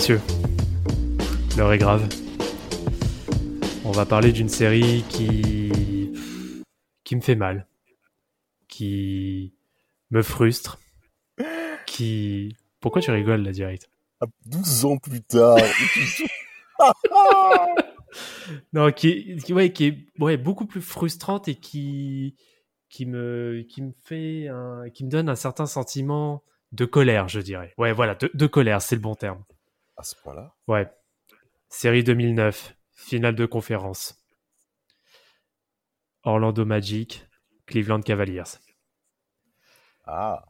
Messieurs, l'heure est grave. On va parler d'une série qui qui me fait mal, qui me frustre, qui pourquoi tu rigoles là direct? 12 ans plus tard. non, qui, qui, ouais, qui est ouais, beaucoup plus frustrante et qui qui me qui me fait un, qui me donne un certain sentiment de colère, je dirais. Ouais, voilà, de, de colère, c'est le bon terme. À ce point-là Ouais. Série 2009, finale de conférence. Orlando Magic, Cleveland Cavaliers. Ah.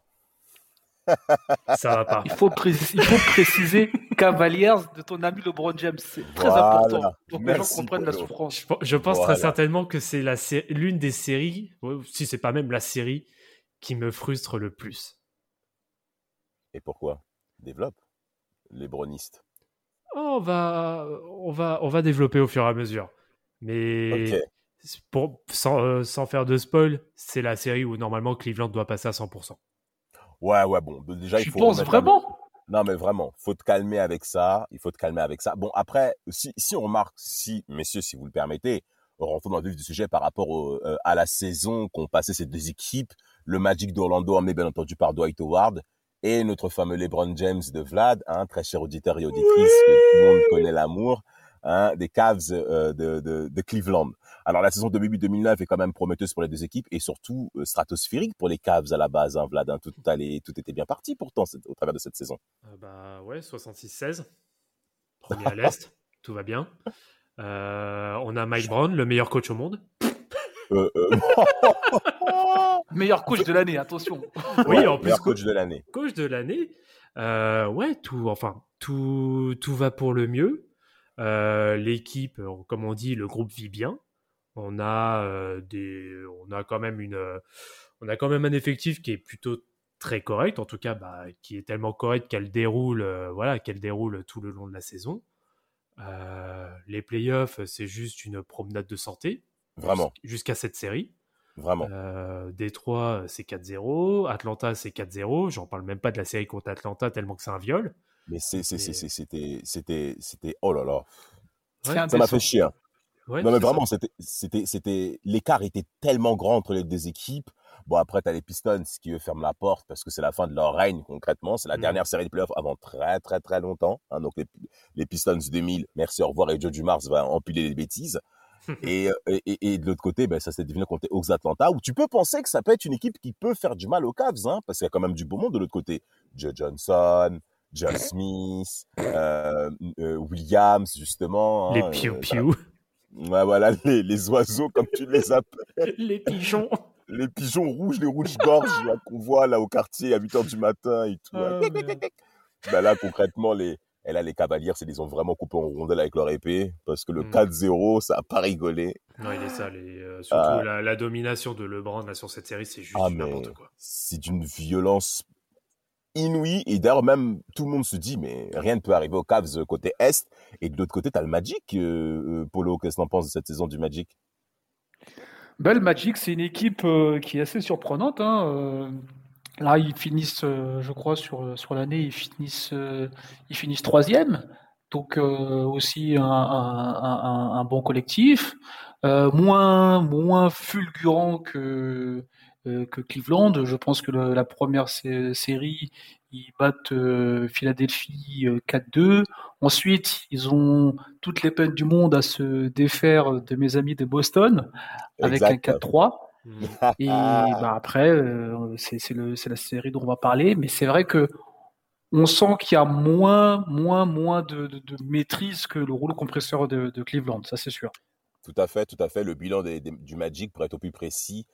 Ça va pas. Il faut, préciser, il faut préciser Cavaliers de ton ami LeBron James. C'est très Voilà. important pour que les gens comprennent la souffrance. Je, pe- je pense Voilà. très certainement que c'est l'une des séries, si c'est pas même la série, qui me frustre le plus. Et pourquoi? Développe. Les bronistes. Oh, on va, on va, on va développer au fur et à mesure. Mais pour, sans, euh, sans faire de spoil, c'est la série où normalement Cleveland doit passer à 100%. Ouais, ouais, bon. Déjà, il Tu faut. penses remettre la- vraiment? Non, mais vraiment, faut te calmer avec ça. Il faut te calmer avec ça. Bon, après, si, si on remarque, si, messieurs, si vous le permettez, rentrons dans le vif du sujet par rapport au- euh, à la saison qu'ont passé ces deux équipes. Le Magic d'Orlando, emmené bien entendu par Dwight Howard, et notre fameux LeBron James de Vlad, hein, très cher auditeur et auditrice, que tout le monde connaît l'amour, hein, des Cavs euh, de, de, de Cleveland. Alors, la saison 2008-2009 est quand même prometteuse pour les deux équipes et surtout euh, stratosphérique pour les Cavs à la base, hein, Vlad. hein. tout, allait, tout était bien parti pourtant au travers de cette saison. Euh, bah ouais, 66-16. Premier à l'Est, tout va bien. On a Mike Brown, le meilleur coach au monde. Euh, euh, Meilleur coach de l'année, attention. Oui, ouais, en plus, meilleur coach de l'année. coach de l'année. Euh, ouais, tout, enfin, tout, tout va pour le mieux. Euh, L'équipe, euh, comme on dit, le groupe vit bien. On a euh, des, on a quand même une, on a quand même un effectif qui est plutôt très correct, en tout cas, bah, qui est tellement correct qu'elle déroule, euh, voilà, qu'elle déroule tout le long de la saison. Euh, les playoffs, c'est juste une promenade de santé. Vraiment, jus- Jusqu'à cette série. Vraiment. Euh, Détroit, c'est 4-0. Atlanta, c'est 4-0. J'en parle même pas de la série contre Atlanta tellement que c'est un viol. Mais c'est, c'est, et- c'est, c'est- c'était, c'était, c'était, oh là là. Ouais, Ça m'a fait chier. hein. Ouais, non, mais vraiment, c'était, c'était, c'était, l'écart était tellement grand entre les deux équipes. Bon, après, t'as les Pistons qui, eux, ferment la porte parce que c'est la fin de leur règne, concrètement. C'est la Mm. dernière série de playoffs avant très, très, très longtemps. hein. donc, les, les Pistons 2000, merci, au revoir, et Joe Dumars va empiler les bêtises. Et, euh, et, et- et de l'autre côté, ben, ça s'est devenu contre Hawks Atlanta, où tu peux penser que ça peut être une équipe qui peut faire du mal aux Cavs, hein, parce qu'il y a quand même du beau monde de l'autre côté. Joe Johnson, John Smith, euh, euh, Williams, justement. Les hein, piou euh, piou, Ouais, voilà, les, les oiseaux, comme tu les appelles. les pigeons. Les pigeons rouges, les rouges-gorges, qu'on voit, là, au quartier, à 8 heures du matin et tout. Hein. Ben là, concrètement, les, et là, les cavaliers, c'est, ils ont vraiment coupé en rondelle avec leur épée, parce que le Mm. 4-0, ça a pas rigolé. Non, il est sale. Et, euh, surtout, Ah. la, la domination de LeBron là, sur cette série, c'est juste Ah, n'importe quoi. c'est d'une violence inouïe. Et d'ailleurs, même tout le monde se dit, mais rien ne peut arriver aux Cavs euh, côté Est. Et de l'autre côté, t'as le Magic. euh, euh, Polo, qu'est-ce que t'en penses de cette saison du Magic? Ben, le Magic, c'est une équipe euh, qui est assez surprenante. hein, euh. Là, ils finissent, euh, je crois, sur, sur l'année, ils finissent, euh, ils finissent troisième. Donc, euh, aussi un, un- un- un bon collectif. Euh, moins, moins fulgurant que, euh, que Cleveland. Je pense que le- la première sé- série, ils battent euh, Philadelphie euh, 4-2. Ensuite, ils ont toutes les peines du monde à se défaire de mes amis de Boston avec Exact. un 4-3. Mm. Et bah, après, euh, c'est c'est le- c'est la série dont on va parler. Mais c'est vrai que on sent qu'il y a moins, moins, moins de, de- de maîtrise que le rouleau compresseur de, de Cleveland, ça c'est sûr. Tout à fait, tout à fait. Le bilan des- des- du Magic, pour être au plus précis,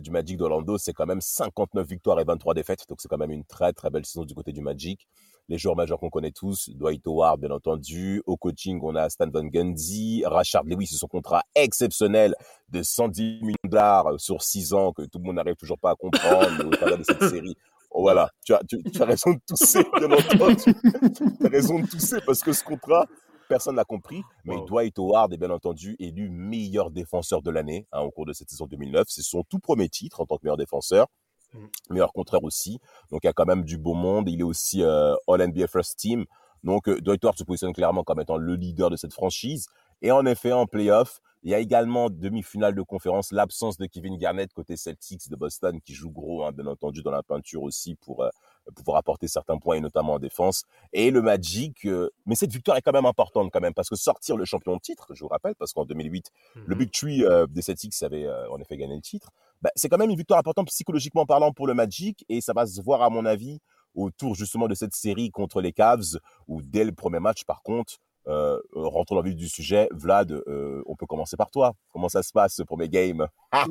du Magic d'Orlando, c'est quand même 59 victoires et 23 défaites. Donc c'est quand même une très très belle saison du côté du Magic. Les joueurs majeurs qu'on connaît tous, Dwight Howard bien entendu. Au coaching, on a Stan Van Gundy, Rashard Lewis, son contrat exceptionnel de 110 millions de dollars sur 6 ans que tout le monde n'arrive toujours pas à comprendre au travers de cette série. Oh, voilà, tu as, tu, as raison de tousser, bien entendu. tu as raison de tousser parce que ce contrat, personne n'a compris. Mais Dwight Howard est bien entendu élu meilleur défenseur de l'année hein, au cours de cette saison 2009. C'est son tout premier titre en tant que meilleur défenseur. Mmh. Meilleur contraire aussi. Donc il y a quand même du beau monde. Il est aussi euh, All NBA First Team. Donc euh, Dwight Howard se positionne clairement comme étant le leader de cette franchise. Et en effet, en playoff, il y a également demi-finale de conférence, l'absence de Kevin Garnett côté Celtics de Boston qui joue gros, hein, bien entendu, dans la peinture aussi pour euh, pouvoir apporter certains points et notamment en défense. Et le Magic, euh, mais cette victoire est quand même importante quand même parce que sortir le champion de titre, je vous rappelle, parce qu'en 2008, le mhm. Big Tree euh, des Celtics avait en effet gagné le titre. Bah, c'est quand même une victoire importante psychologiquement parlant pour le Magic et ça va se voir à mon avis autour justement de cette série contre les Cavs où dès le premier match par contre euh, rentrons dans le vif du sujet. Vlad, euh, on peut commencer par toi. Comment ça se passe ce premier game?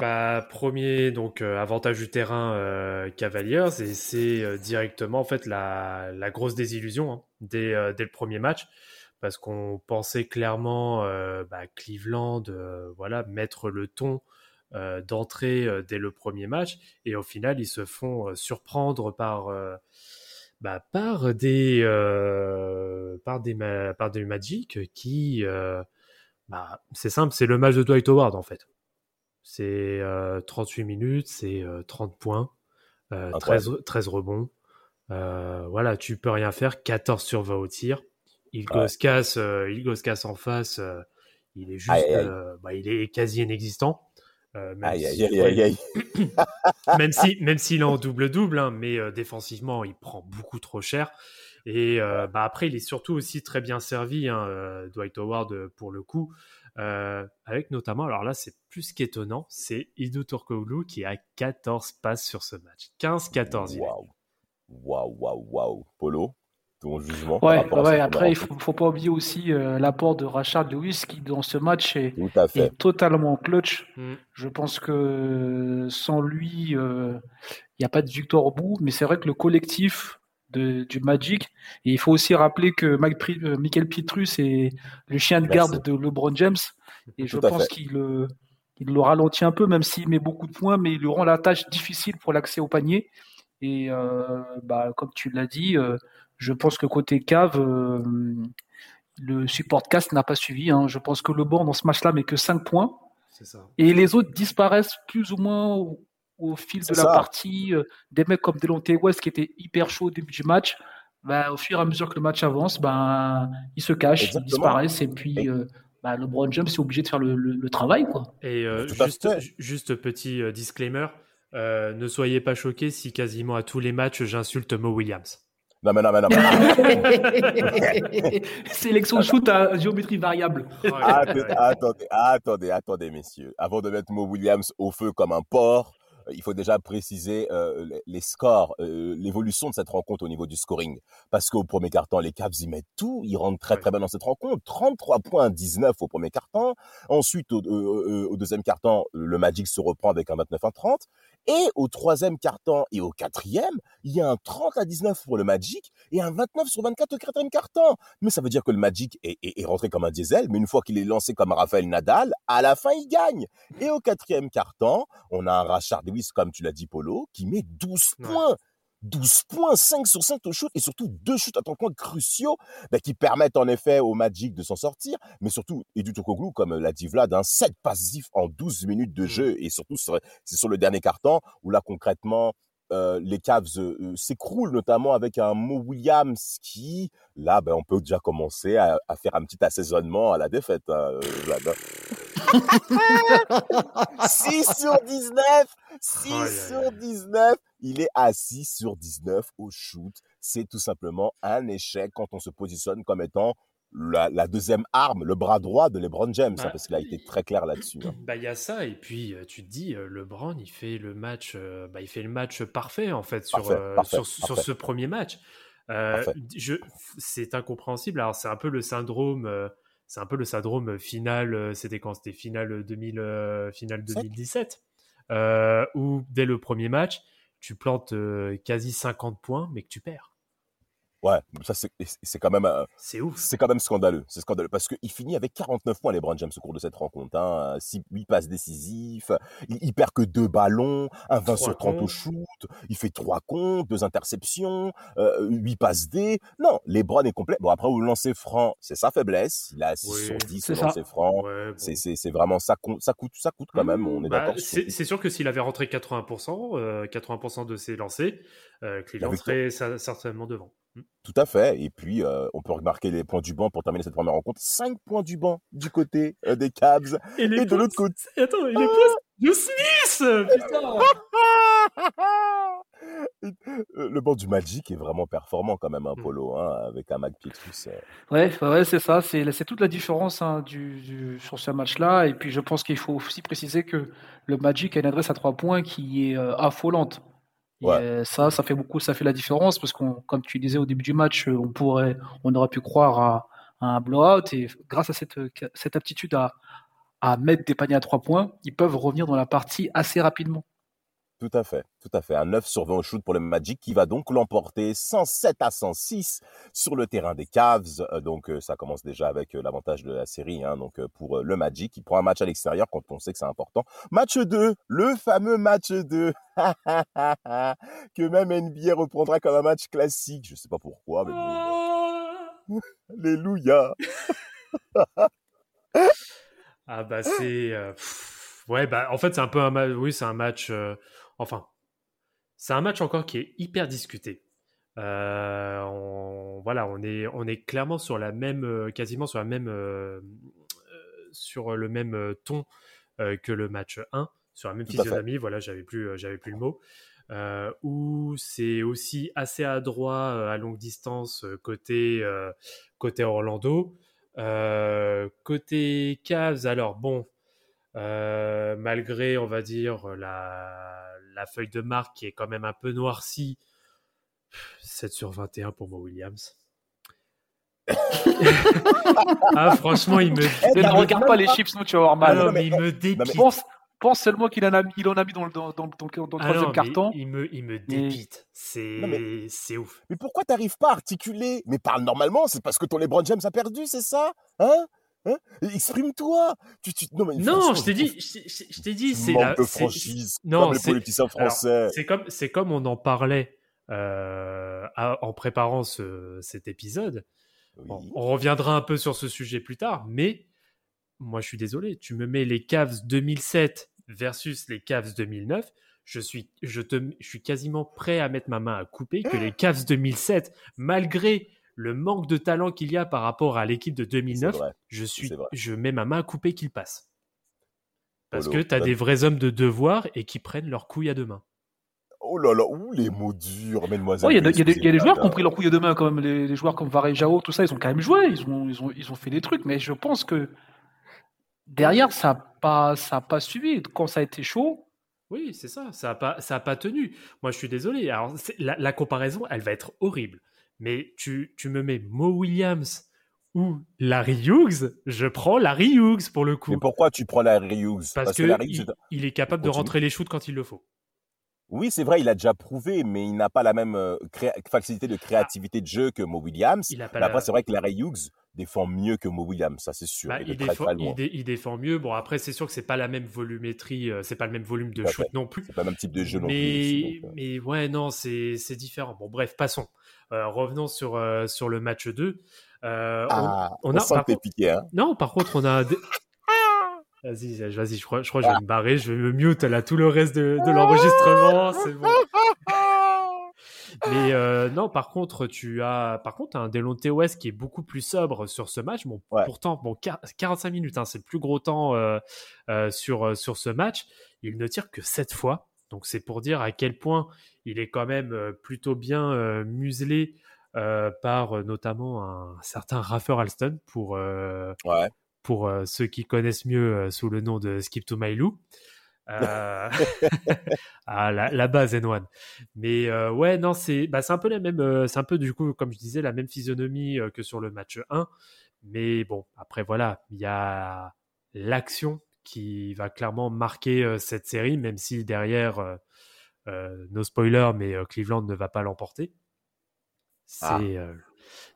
Bah, Premier, donc euh, avantage du terrain euh, Cavaliers, et c'est directement en fait la, la grosse désillusion hein, dès, dès, le premier match, parce qu'on pensait clairement bah, Cleveland, voilà, mettre le ton d'entrée dès le premier match, et au final ils se font surprendre par bah, par des euh, par des par des Magic qui euh, bah, c'est simple, c'est le match de Dwight Howard en fait. C'est 38 euh, minutes, c'est 30 points, 13, 13 rebonds. voilà, tu peux rien faire, 14 sur 20 au tir. Il ouais. casse, il casse en face, il est juste, bah, il est quasi inexistant. Euh, même, si, même si même s'il est en double double, hein, mais euh, défensivement il prend beaucoup trop cher. Et euh, bah après il est surtout aussi très bien servi, hein, Dwight Howard pour le coup, avec notamment alors là c'est plus qu'étonnant, c'est Ido Turkoglu qui a 14 passes sur ce match, 15-14. Waouh, waouh, waouh, waouh, Polo? Jugement. Ouais, après, il faut, faut pas oublier aussi euh, l'apport de Rachard Lewis qui, dans ce match, est, totalement clutch. Mm. Je pense que sans lui, euh, il n'y a pas de victoire au bout, mais c'est vrai que le collectif de, du Magic, et il faut aussi rappeler que Mike, euh, Michael Pietrus est le chien de garde de LeBron James, et je pense qu'il il le ralentit un peu, même s'il met beaucoup de points, mais il lui rend la tâche difficile pour l'accès au panier. Et bah, comme tu l'as dit, je pense que côté cave, euh, le support cast n'a pas suivi. Hein. Je pense que le banc dans ce match-là met que 5 points. Et les autres disparaissent plus ou moins au, fil de la partie. Euh, des mecs comme Delonte West qui était hyper chaud au début du match, bah, au fur et à mesure que le match avance, ben, ils se cachent, ils disparaissent. Et puis, euh, bah, LeBron James est obligé de faire le, travail. Quoi. Et juste, juste, petit disclaimer, ne soyez pas choqués si quasiment à tous les matchs j'insulte Mo Williams. Non, mais non, mais non. Sélection shoot à géométrie variable. attendez, attendez, attendez, attendez, messieurs. Avant de mettre Mo Williams au feu comme un porc, euh, il faut déjà préciser euh, les scores, euh, l'évolution de cette rencontre au niveau du scoring. Parce qu'au premier quart-temps, les Cavs y mettent tout, ils rentrent très très bien dans cette rencontre. 33 points, 19 au premier quart-temps. Ensuite, au, au deuxième quart-temps, le Magic se reprend avec un 29 à 30. Et au troisième quart-temps et au quatrième, il y a un 30 à 19 pour le Magic et un 29 sur 24 au quatrième quart-temps. Mais ça veut dire que le Magic est, est, rentré comme un diesel, mais une fois qu'il est lancé comme Rafael Nadal, à la fin, il gagne. Et au quatrième quart-temps, on a un Rachard Lewis, comme tu l'as dit, Polo, qui met 12 points. 12 points, 5 sur 5 au shoot et surtout deux shoots à ton point cruciaux bah, qui permettent en effet au Magic de s'en sortir, mais surtout Edu Tokoglu, comme l'a dit Vlad, un 7 passifs en 12 minutes de mmh. jeu et surtout c'est sur le dernier carton où là concrètement euh, les Cavs euh, euh, s'écroulent notamment avec un Mo Williams qui, là, ben, on peut déjà commencer à, faire un petit assaisonnement à la défaite. Hein, Vlad. 6 sur 19 6 sur 19 Il est à 6 sur 19 au shoot. C'est tout simplement un échec quand on se positionne comme étant la, deuxième arme, le bras droit de LeBron James, hein, bah, parce qu'il a été très clair là-dessus. Hein. Bah il y a ça et puis euh, tu te dis euh, LeBron il fait le match, euh, bah, il fait le match parfait en fait sur sur, sur, ce premier match. je, c'est incompréhensible. Alors c'est un peu le syndrome, c'est un peu le syndrome final. C'était quand c'était finale 2000, finale 2017. où dès le premier match, tu plantes quasi 50 points, mais que tu perds. Ouais, ça c'est quand même euh, c'est ouf. C'est quand même scandaleux, c'est scandaleux parce qu'il finit avec 49 points les LeBron James au cours de cette rencontre hein, 6 8 passes décisifs, il, perd que deux ballons, un 20 sur 30 au shoot, il fait trois comptes, deux interceptions, euh, 8 passes D. Non, LeBron est complet. Bon après au lancer franc, c'est sa faiblesse, il a 6 sur 10 au lancer franc. C'est c'est vraiment ça ça coûte ça coûte quand même, on est bah, d'accord. C'est sûr que s'il avait rentré 80 80 euh, de ses lancers, euh, Cleveland serait certainement devant. Mmh. Tout à fait. Et puis, euh, on peut remarquer les points du banc pour terminer cette première rencontre. 5 points du banc du côté euh, des Cavs. Et, de l'autre côté. Attends, et les points de Smith Putain le banc du Magic est vraiment performant quand même, un hein, Polo, hein, avec un Mac Pietrus. Euh. Ouais, ouais c'est ça. C'est toute la différence hein, du, sur ce match-là. Et puis, je pense qu'il faut aussi préciser que le Magic a une adresse à 3 points qui est affolante. Euh, ça, ça fait beaucoup, ça fait la différence parce qu'on, comme tu disais au début du match, on pourrait, on aurait pu croire à, un blowout et grâce à cette, cette aptitude à, à mettre des paniers à trois points, ils peuvent revenir dans la partie assez rapidement. Tout à fait, tout à fait. Un 9 sur 20 au shoot pour le Magic qui va donc l'emporter 107 à 106 sur le terrain des Cavs. Euh, donc euh, ça commence déjà avec euh, l'avantage de la série. Hein. Donc pour le Magic, qui prend un match à l'extérieur quand on sait que c'est important. Match 2, le fameux match 2 que même NBA reprendra comme un match classique. Je sais pas pourquoi, mais bon. Alléluia. ah bah c'est ouais bah en fait c'est un peu un match oui c'est un match Enfin, c'est un match encore qui est hyper discuté. Euh, on, voilà, on est, on est clairement sur la même, euh, quasiment sur la même, euh, sur le même ton que le match 1, sur la même physionomie. Voilà, j'avais plus, j'avais plus le mot. où c'est aussi assez adroit à longue distance côté, côté Orlando. côté Cavs, alors bon, malgré, on va dire, la, la feuille de marque qui est quand même un peu noircie. 7 sur 21 pour Mo Williams. ah, franchement, il me. Eh, ne regarde pas les chips, non, tu vas avoir mal. Ah mais il me dépite. Pense, pense, seulement qu'il en, a, il en a mis dans le, dans, dans, dans, le ah troisième carton. Il me, il me dépite. C'est c'est ouf. Mais pourquoi t'arrives pas à articuler? Mais parle normalement, c'est parce que ton LeBron James a perdu, c'est ça? Hein? Hein? Exprime-toi. Tu, tu... Non, non je t'ai dit, je, t'ai dit, c'est la de franchise, non, comme les politiciens français. C'est comme, c'est comme on en parlait euh, en préparant ce, cet épisode. on reviendra un peu sur ce sujet plus tard, mais moi, je suis désolé. Tu me mets les Cavs 2007 versus les Cavs 2009. Je suis, je te, je suis quasiment prêt à mettre ma main à couper que les Cavs 2007, malgré le manque de talent qu'il y a par rapport à l'équipe de 2009, je, suis, je mets ma main à couper qu'il passe. Parce que tu as des vrais hommes de devoir et qui prennent leur couille à deux mains. Oh là là, ouh, les mots durs, mesdemoiselles. Il y, a des joueurs qui ont pris leur couille à deux mains, quand même. Les, joueurs comme Varey Jao, tout ça, ils ont quand même joué. Ils ont, ils ont, ils ont fait des trucs. Mais je pense que derrière, ça n'a pas, ça pas suivi. Quand ça a été chaud, oui, c'est ça. Ça n'a pas, ça a pas tenu. Moi, je suis désolé. Alors, la, la, comparaison, elle va être horrible mais tu, tu me mets Mo Williams ou Larry Hughes, je prends Larry Hughes pour le coup. Mais pourquoi tu prends Larry Hughes? Parce, que, il, est capable de rentrer les shoots quand il le faut. Oui, c'est vrai, il a déjà prouvé, mais il n'a pas la même euh, facilité de créativité de jeu que Mo Williams. Il après, c'est vrai que Larry Hughes défend mieux que Mo Williams, ça c'est sûr. Bah, il, défend, il, défend, mieux. Bon, après, c'est sûr que c'est pas la même volumétrie, euh, c'est pas le même volume de shoot non plus. C'est pas le même type de jeu non plus. Euh. mais ouais, non, c'est différent. Bon, bref, passons. Euh, revenons sur, sur le match 2. Euh, ah, on, a, piqué, hein. Non, par contre, on a. Vas-y, vas-y, je crois, je crois que je vais me barrer, je vais me mute là tout le reste de, de l'enregistrement, c'est bon. Mais non, par contre, tu as, par contre, un Delonte West qui est beaucoup plus sobre sur ce match. Bon, pourtant, bon, 45 minutes, hein, c'est le plus gros temps sur sur ce match. Il ne tire que 7 fois. Donc c'est pour dire à quel point il est quand même euh, plutôt bien euh, muselé euh, par notamment un certain Raffer Alston pour, pour ceux qui connaissent mieux sous le nom de Skip to My Lou. ah, la, base N1. Mais ouais, non, c'est bah, un peu la même, c'est un peu du coup, comme je disais, la même physionomie que sur le match 1. Mais bon, après voilà, il y a l'action qui va clairement marquer cette série, même si derrière, no spoiler, mais Cleveland ne va pas l'emporter. Ah.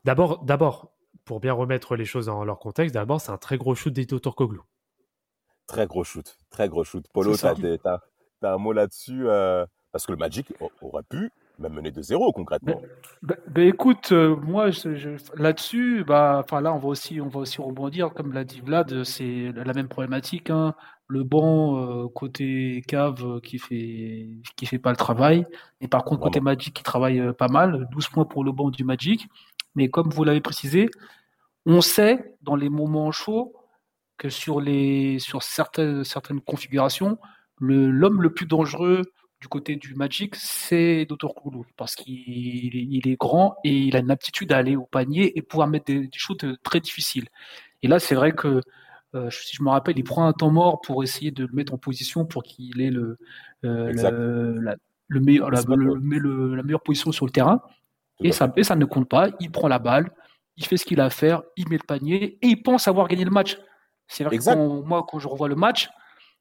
D'abord, d'abord, pour bien remettre les choses dans leur contexte, d'abord, c'est un très gros shoot d'Eto Turkoglu. Très gros shoot, très gros shoot. Polo, tu as, un mot là-dessus Parce que le Magic aurait pu même mener de zéro concrètement. Ben, ben, écoute, euh, moi là-dessus, bah, là on va aussi on va aussi rebondir comme l'a dit Vlad, c'est la même problématique. Hein. Le banc euh, côté cave euh, qui fait qui fait pas le travail, et par contre côté Magic qui travaille pas mal, 12 points pour le banc du Magic. Mais comme vous l'avez précisé, on sait dans les moments chauds que sur les sur certaines certaines configurations, l'homme le plus dangereux du côté du Magic, c'est Dr. Koulou, parce qu'il il est grand et il a une aptitude à aller au panier et pouvoir mettre des, des shoots très difficiles. Et là, c'est vrai que, euh, si je me rappelle, il prend un temps mort pour essayer de le mettre en position pour qu'il ait le, euh, la, le meilleur, la, la, meilleure position sur le terrain. Et ça, et ça ne compte pas. Il prend la balle, il fait ce qu'il a à faire, il met le panier et il pense avoir gagné le match. C'est vrai que moi, quand je revois le match,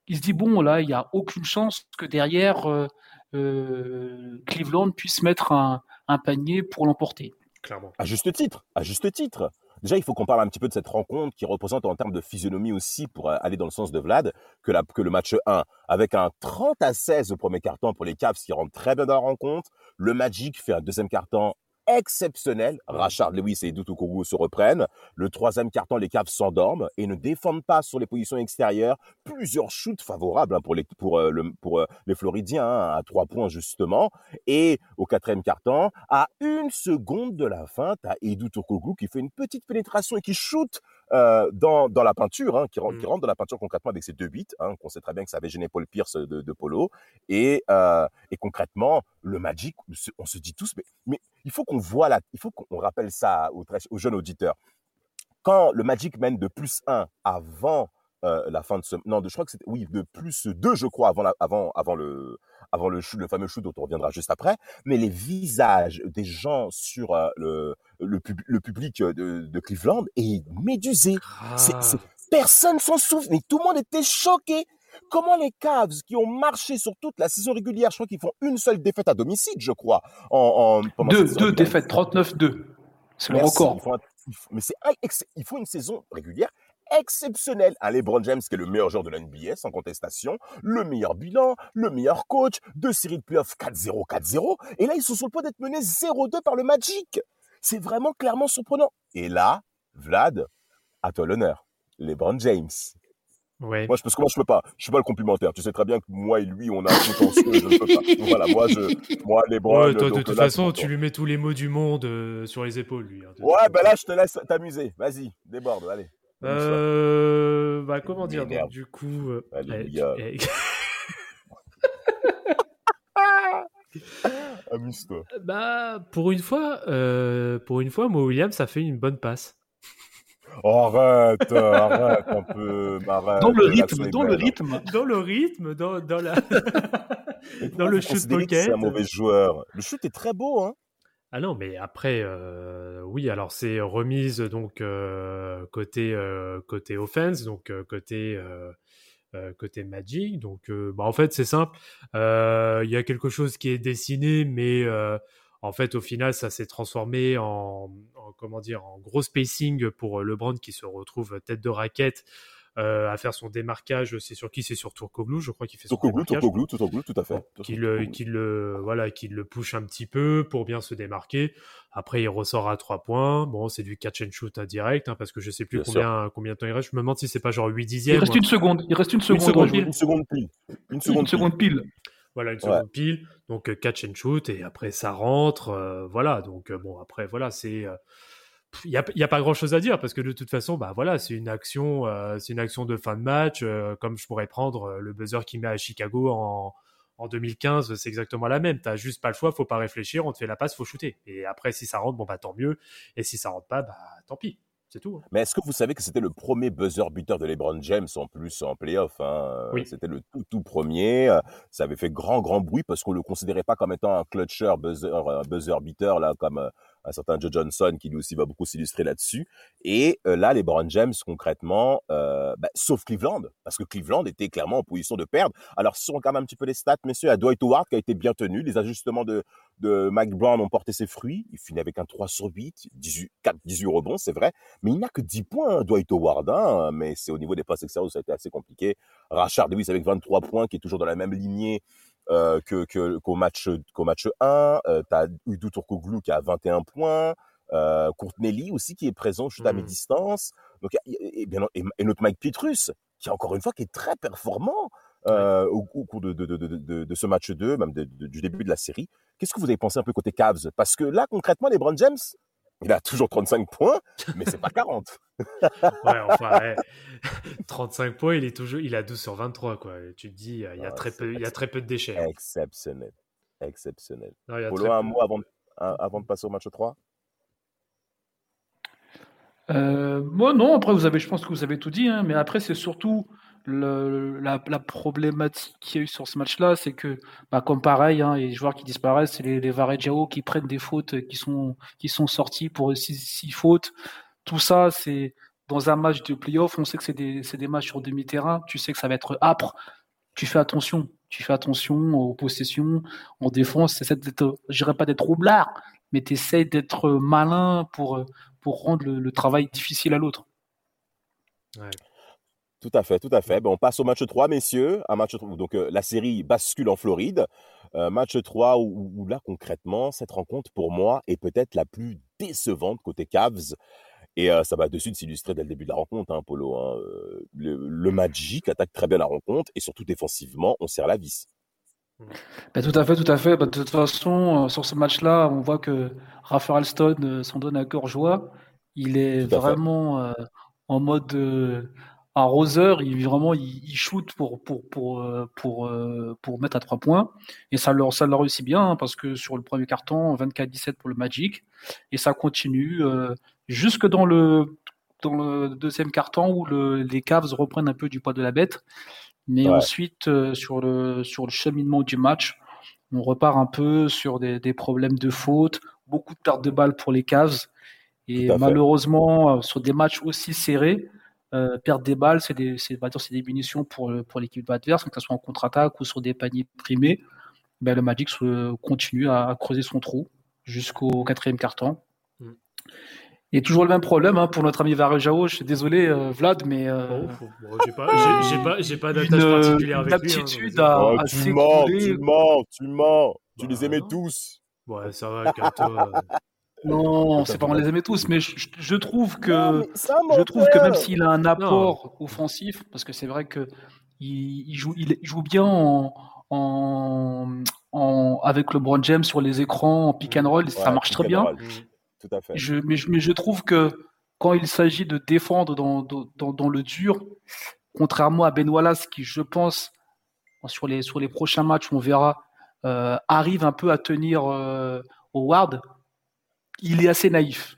il se dit bon là, il n'y a aucune chance que derrière euh, euh, Cleveland puisse mettre un, panier pour l'emporter. Clairement. À juste titre, à juste titre. Déjà, il faut qu'on parle un petit peu de cette rencontre qui représente en termes de physionomie aussi, pour euh, aller dans le sens de Vlad, que, la, que le match 1, avec un 30 à 16 au premier carton pour les Cavs qui rentrent très bien dans la rencontre. Le Magic fait un deuxième carton exceptionnel. Rachard Lewis et Edu se reprennent. Le troisième carton, les Cavs s'endorment et ne défendent pas sur les positions extérieures. Plusieurs shoots favorables hein, pour les pour euh, le pour euh, les Floridiens hein, à trois points justement. Et au quatrième carton, à une seconde de la fin, t'as Edu Tokogu qui fait une petite pénétration et qui shoot euh, dans, dans la peinture, hein, qui, rentre, qui mm. rentre dans la peinture concrètement avec ses deux bits, hein, qu'on sait très bien que ça avait gêné Paul Pierce de, de Polo. Et, euh, et concrètement, le Magic, on se dit tous, mais, mais il faut qu'on voit là, il faut qu'on rappelle ça aux, aux jeunes auditeurs. Quand le Magic mène de plus 1 avant euh, la fin de ce, non, de, je crois que c'était, oui, de plus 2, je crois, avant, la, avant, avant le, avant le, le fameux shoot dont on reviendra juste après, mais les visages des gens sur euh, le, le, le, public de, de, Cleveland est médusé. Ah. personne s'en souvient, mais tout le monde était choqué. Comment les Cavs qui ont marché sur toute la saison régulière, je crois qu'ils font une seule défaite à domicile, je crois. En, en deux, deux défaites, 39-2. C'est le record. mais c'est, il faut une saison régulière exceptionnel. Un LeBron James qui est le meilleur joueur de la NBA sans contestation, le meilleur bilan, le meilleur coach, deux séries de playoffs 4-0, 4-0. Et là, ils sont sur le point d'être menés 0-2 par le Magic. C'est vraiment clairement surprenant. Et là, Vlad, à toi l'honneur. LeBron James. Ouais. Moi, je, parce que moi, je peux pas. Je suis pas le complémentaire. Tu sais très bien que moi et lui, on a un contentieux. je ne peux pas. voilà, moi, je, moi, LeBron. Ouais, toi, de toute façon, tu lui mets tous les mots du monde euh, sur les épaules, lui. Hein, ouais, ben là, je te laisse t'amuser. Vas-y, déborde, allez. Euh, bah, comment dire, donc, du coup. Euh, eh, Amuse-toi. Bah, pour une fois, euh, pour une fois, moi, William, ça fait une bonne passe. Arrête, arrête un peu, arrête, Dans le rythme, dans le rythme. Dans le rythme, dans, dans la. dans le shoot pocket. C'est un mauvais joueur? Le shoot est très beau, hein. Ah non, mais après, euh, oui, alors c'est remise donc euh, côté euh, côté offense, donc côté côté Magic. Donc, bah, en fait, c'est simple. Il y a quelque chose qui est dessiné, mais en fait, au final, ça s'est transformé en, en, comment dire en gros spacing pour LeBron qui se retrouve tête de raquette euh, à faire son démarquage. C'est sur qui? C'est sur Tourcoglou, je crois qu'il fait son démarquage. Tourcoglou, Tourcoglou, tout à fait. qu'il le, voilà, qu'il le push un petit peu pour bien se démarquer. Après, il ressort à 3 points. Bon, c'est du catch and shoot à direct, hein, parce que je sais plus combien, combien de temps il reste. Je me demande si c'est pas genre 8 dixièmes. Il reste une seconde. Il reste une seconde. Une seconde, pile. Une seconde pile. Une seconde, pile. Voilà, une seconde pile. Donc, catch and shoot. Et après, ça rentre. Euh, voilà. Donc, bon, après, voilà, c'est il n'y a, y a, pas grand chose à dire parce que de toute façon, bah voilà, c'est une action, c'est une action de fin de match, comme je pourrais prendre le buzzer qui met à Chicago en, en 2015, c'est exactement la même. T'as juste pas le choix, faut pas réfléchir, on te fait la passe, faut shooter. Et après, si ça rentre, bon bah tant mieux. Et si ça rentre pas, bah tant pis. C'est tout. Hein. Mais est-ce que vous savez que c'était le premier buzzer buteur de LeBron James en plus en playoff hein oui. C'était le tout tout premier. Ça avait fait grand grand bruit parce qu'on le considérait pas comme étant un clutcher buzzer buzzer beater là comme un certain Joe Johnson qui lui aussi va beaucoup s'illustrer là-dessus. Et euh, là, les Brown James, concrètement, euh, bah, sauf Cleveland, parce que Cleveland était clairement en position de perdre. Alors, si on regarde un petit peu les stats, messieurs, à Dwight Howard qui a été bien tenu, les ajustements de, de Mike Brown ont porté ses fruits. Il finit avec un 3 sur 8, 18, 4, 18 rebonds, c'est vrai. Mais il n'a que 10 points, Dwight Howard. Hein, mais c'est au niveau des passes extérieures où ça a été assez compliqué. Rashard Lewis avec 23 points, qui est toujours dans la même lignée euh, que qu'au match qu'au match 1. Euh, tu as Udu Turkoglu qui a 21 points. Euh, Courtney aussi qui est présent juste à mes distances. Donc, et, bien, et, notre Mike Pietrus qui encore une fois qui est très performant euh, au, au, cours de, de, de, de, ce match 2, même du début de la série. Qu'est-ce que vous avez pensé un peu côté Cavs? Parce que là, concrètement, les Brown James, il a toujours 35 points, mais c'est pas 40. ouais, enfin, 35 points, il est toujours, il a 12 sur 23, quoi. tu te dis, il y a, très, peu, il y a très peu de déchets. Hein. Exceptionnel. Exceptionnel. Non, Polo, un mot avant, avant de passer au match 3 euh, moi non, après vous avez, je pense que vous avez tout dit, hein, mais après c'est surtout le, la, la, problématique qu'il y a eu sur ce match-là, c'est que, bah, comme pareil, hein, les joueurs qui disparaissent, c'est les, les Varejao qui prennent des fautes, qui sont, qui sont sortis pour six, six fautes. Tout ça, c'est dans un match de playoff, on sait que c'est des, des matchs sur demi-terrain, tu sais que ça va être âpre. Tu fais attention, tu fais attention aux possessions, en défense, c'est d'être, je dirais pas d'être roublard, mais tu essaies d'être malin pour, pour rendre le, le travail difficile à l'autre. Ouais. Tout à fait, tout à fait. Ben, on passe au match 3, messieurs. Un match, donc euh, la série bascule en Floride. Euh, match 3 où, où, là, concrètement, cette rencontre, pour moi, est peut-être la plus décevante côté Cavs. Et euh, ça va de suite s'illustrer dès le début de la rencontre, hein, Polo. Hein. Le, le, Magic attaque très bien la rencontre et surtout défensivement, on serre la vis. Ben, tout à fait, tout à fait. Ben, de toute façon, sur ce match-là, on voit que Raphaël Stone s'en donne à cœur joie. Il est vraiment en mode arroseur, il vraiment il, il, shoot pour pour pour euh, pour euh, pour mettre à trois points. Et ça leur ça leur réussit bien hein, parce que sur le premier carton 24-17 pour le Magic. Et ça continue euh, jusque dans le dans le deuxième carton où le, les Cavs reprennent un peu du poids de la bête. Mais ouais. ensuite sur le sur le cheminement du match on repart un peu sur des, des problèmes de faute beaucoup de pertes de balles pour les Cavs. Et malheureusement sur des matchs aussi serrés euh, perdre des balles, c'est des, des munitions pour, pour l'équipe adverse, que ce soit en contre-attaque ou sur des paniers primés. Ben, le Magic continue à, creuser son trou jusqu'au quatrième carton. Mm. Et toujours le même problème hein, pour notre ami Varejao. Je suis désolé, euh, Vlad, mais. Euh, oh, bon, j'ai pas, pas, pas d'attache particulière avec lui. Hein, à, oh, tu, mens, tu mens, tu mens, tu les aimais tous. Ouais, ça va, calme-toi. Non, c'est pas on les aimait tous, mais je, je trouve que je trouve que même s'il a un apport non. offensif, parce que c'est vrai que il, il, joue, il joue bien en, en, en, avec LeBron James sur les écrans en pick and roll, ouais, ça marche très bien. Roll. Tout à fait. Je, mais, mais, je trouve que quand il s'agit de défendre dans, dans, dans, le dur, contrairement à Ben Wallace, qui je pense sur les sur les prochains matchs, on verra, euh, arrive un peu à tenir euh, Howard il est assez naïf.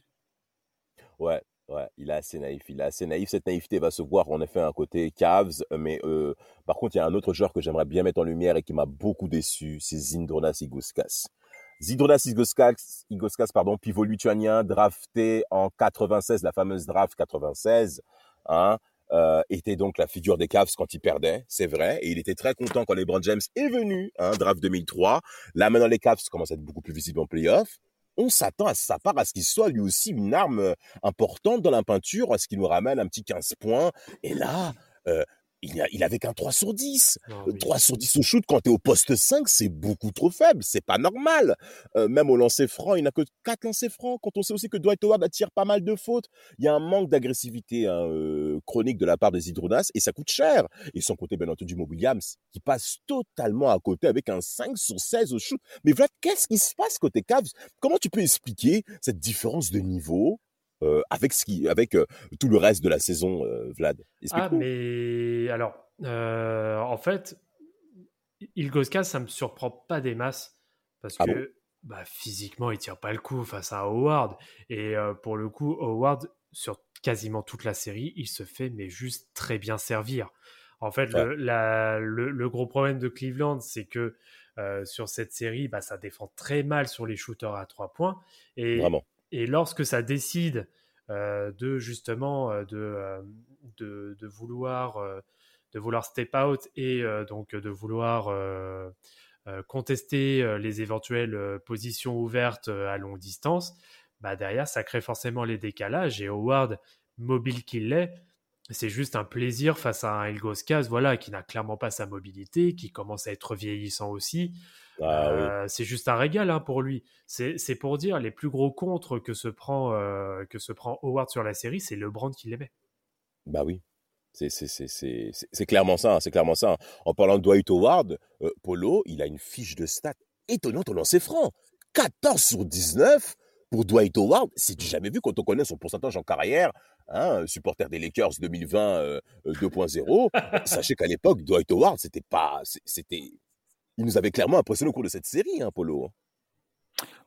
Ouais, ouais, il est assez naïf. Il est assez naïf. Cette naïveté va se voir en effet un côté Cavs, mais euh, par contre, il y a un autre joueur que j'aimerais bien mettre en lumière et qui m'a beaucoup déçu, c'est Zindronas Igoskas. Zindronas Igoskas, Igoskas pardon, pivot lituanien, drafté en 96, la fameuse draft 96, hein, euh, était donc la figure des Cavs quand il perdait, c'est vrai, et il était très content quand LeBron James est venu, hein, draft 2003. Là maintenant les Cavs commencent à être beaucoup plus visibles en playoff on s'attend à sa part à ce qu'il soit lui aussi une arme euh, importante dans la peinture, à ce qu'il nous ramène un petit 15 points. Et là, euh, il, a, il avait qu'un 3 sur 10. Oh, oui. 3 sur 10 au shoot, quand tu es au poste 5, c'est beaucoup trop faible. C'est pas normal. Euh, même au lancer franc, il n'a que 4 lancers francs. Quand on sait aussi que Dwight Howard attire pas mal de fautes, il y a un manque d'agressivité hein, euh, chronique de la part des Hydronas et ça coûte cher. Et sans compter, bien entendu, Mo Williams, qui passe totalement à côté avec un 5 sur 16 au shoot. Mais voilà, qu'est-ce qui se passe côté Cavs? Comment tu peux expliquer cette différence de niveau? Euh, avec ce qui, avec euh, tout le reste de la saison, euh, Vlad. Ah, mais alors, en fait, Ilgoskas, ça me surprend pas des masses parce ah que bon? bah, physiquement, il tire pas le coup face à Howard. Et pour le coup, Howard, sur quasiment toute la série, il se fait mais juste très bien servir. En fait, ouais. le, la, le, le, gros problème de Cleveland, c'est que euh, sur cette série, bah, ça défend très mal sur les shooters à trois points. Et Vraiment Et lorsque ça décide de justement de, de, vouloir de vouloir step out et donc de vouloir contester les éventuelles positions ouvertes à longue distance, bah derrière ça crée forcément les décalages et Howard mobile qu'il est c'est juste un plaisir face à un Elgoscas, voilà, qui n'a clairement pas sa mobilité, qui commence à être vieillissant aussi. Ah euh, c'est juste un régal hein, pour lui. C'est pour dire les plus gros contres que se prend euh, que se prend Howard sur la série, c'est le brand qui l'aimait. Bah oui, c'est clairement ça. Hein, c'est clairement ça. Hein. En parlant de Dwight Howard, euh, Polo, il a une fiche de stats étonnante au lancer franc. 14 sur 19 pour Dwight Howard, c'est jamais vu quand on connaît son pourcentage en carrière. Hein, supporter des Lakers 2020 2.0. Sachez qu'à l'époque, Dwight Howard, c'était pas, c'était, il nous avait clairement impressionné au cours de cette série, hein, Polo.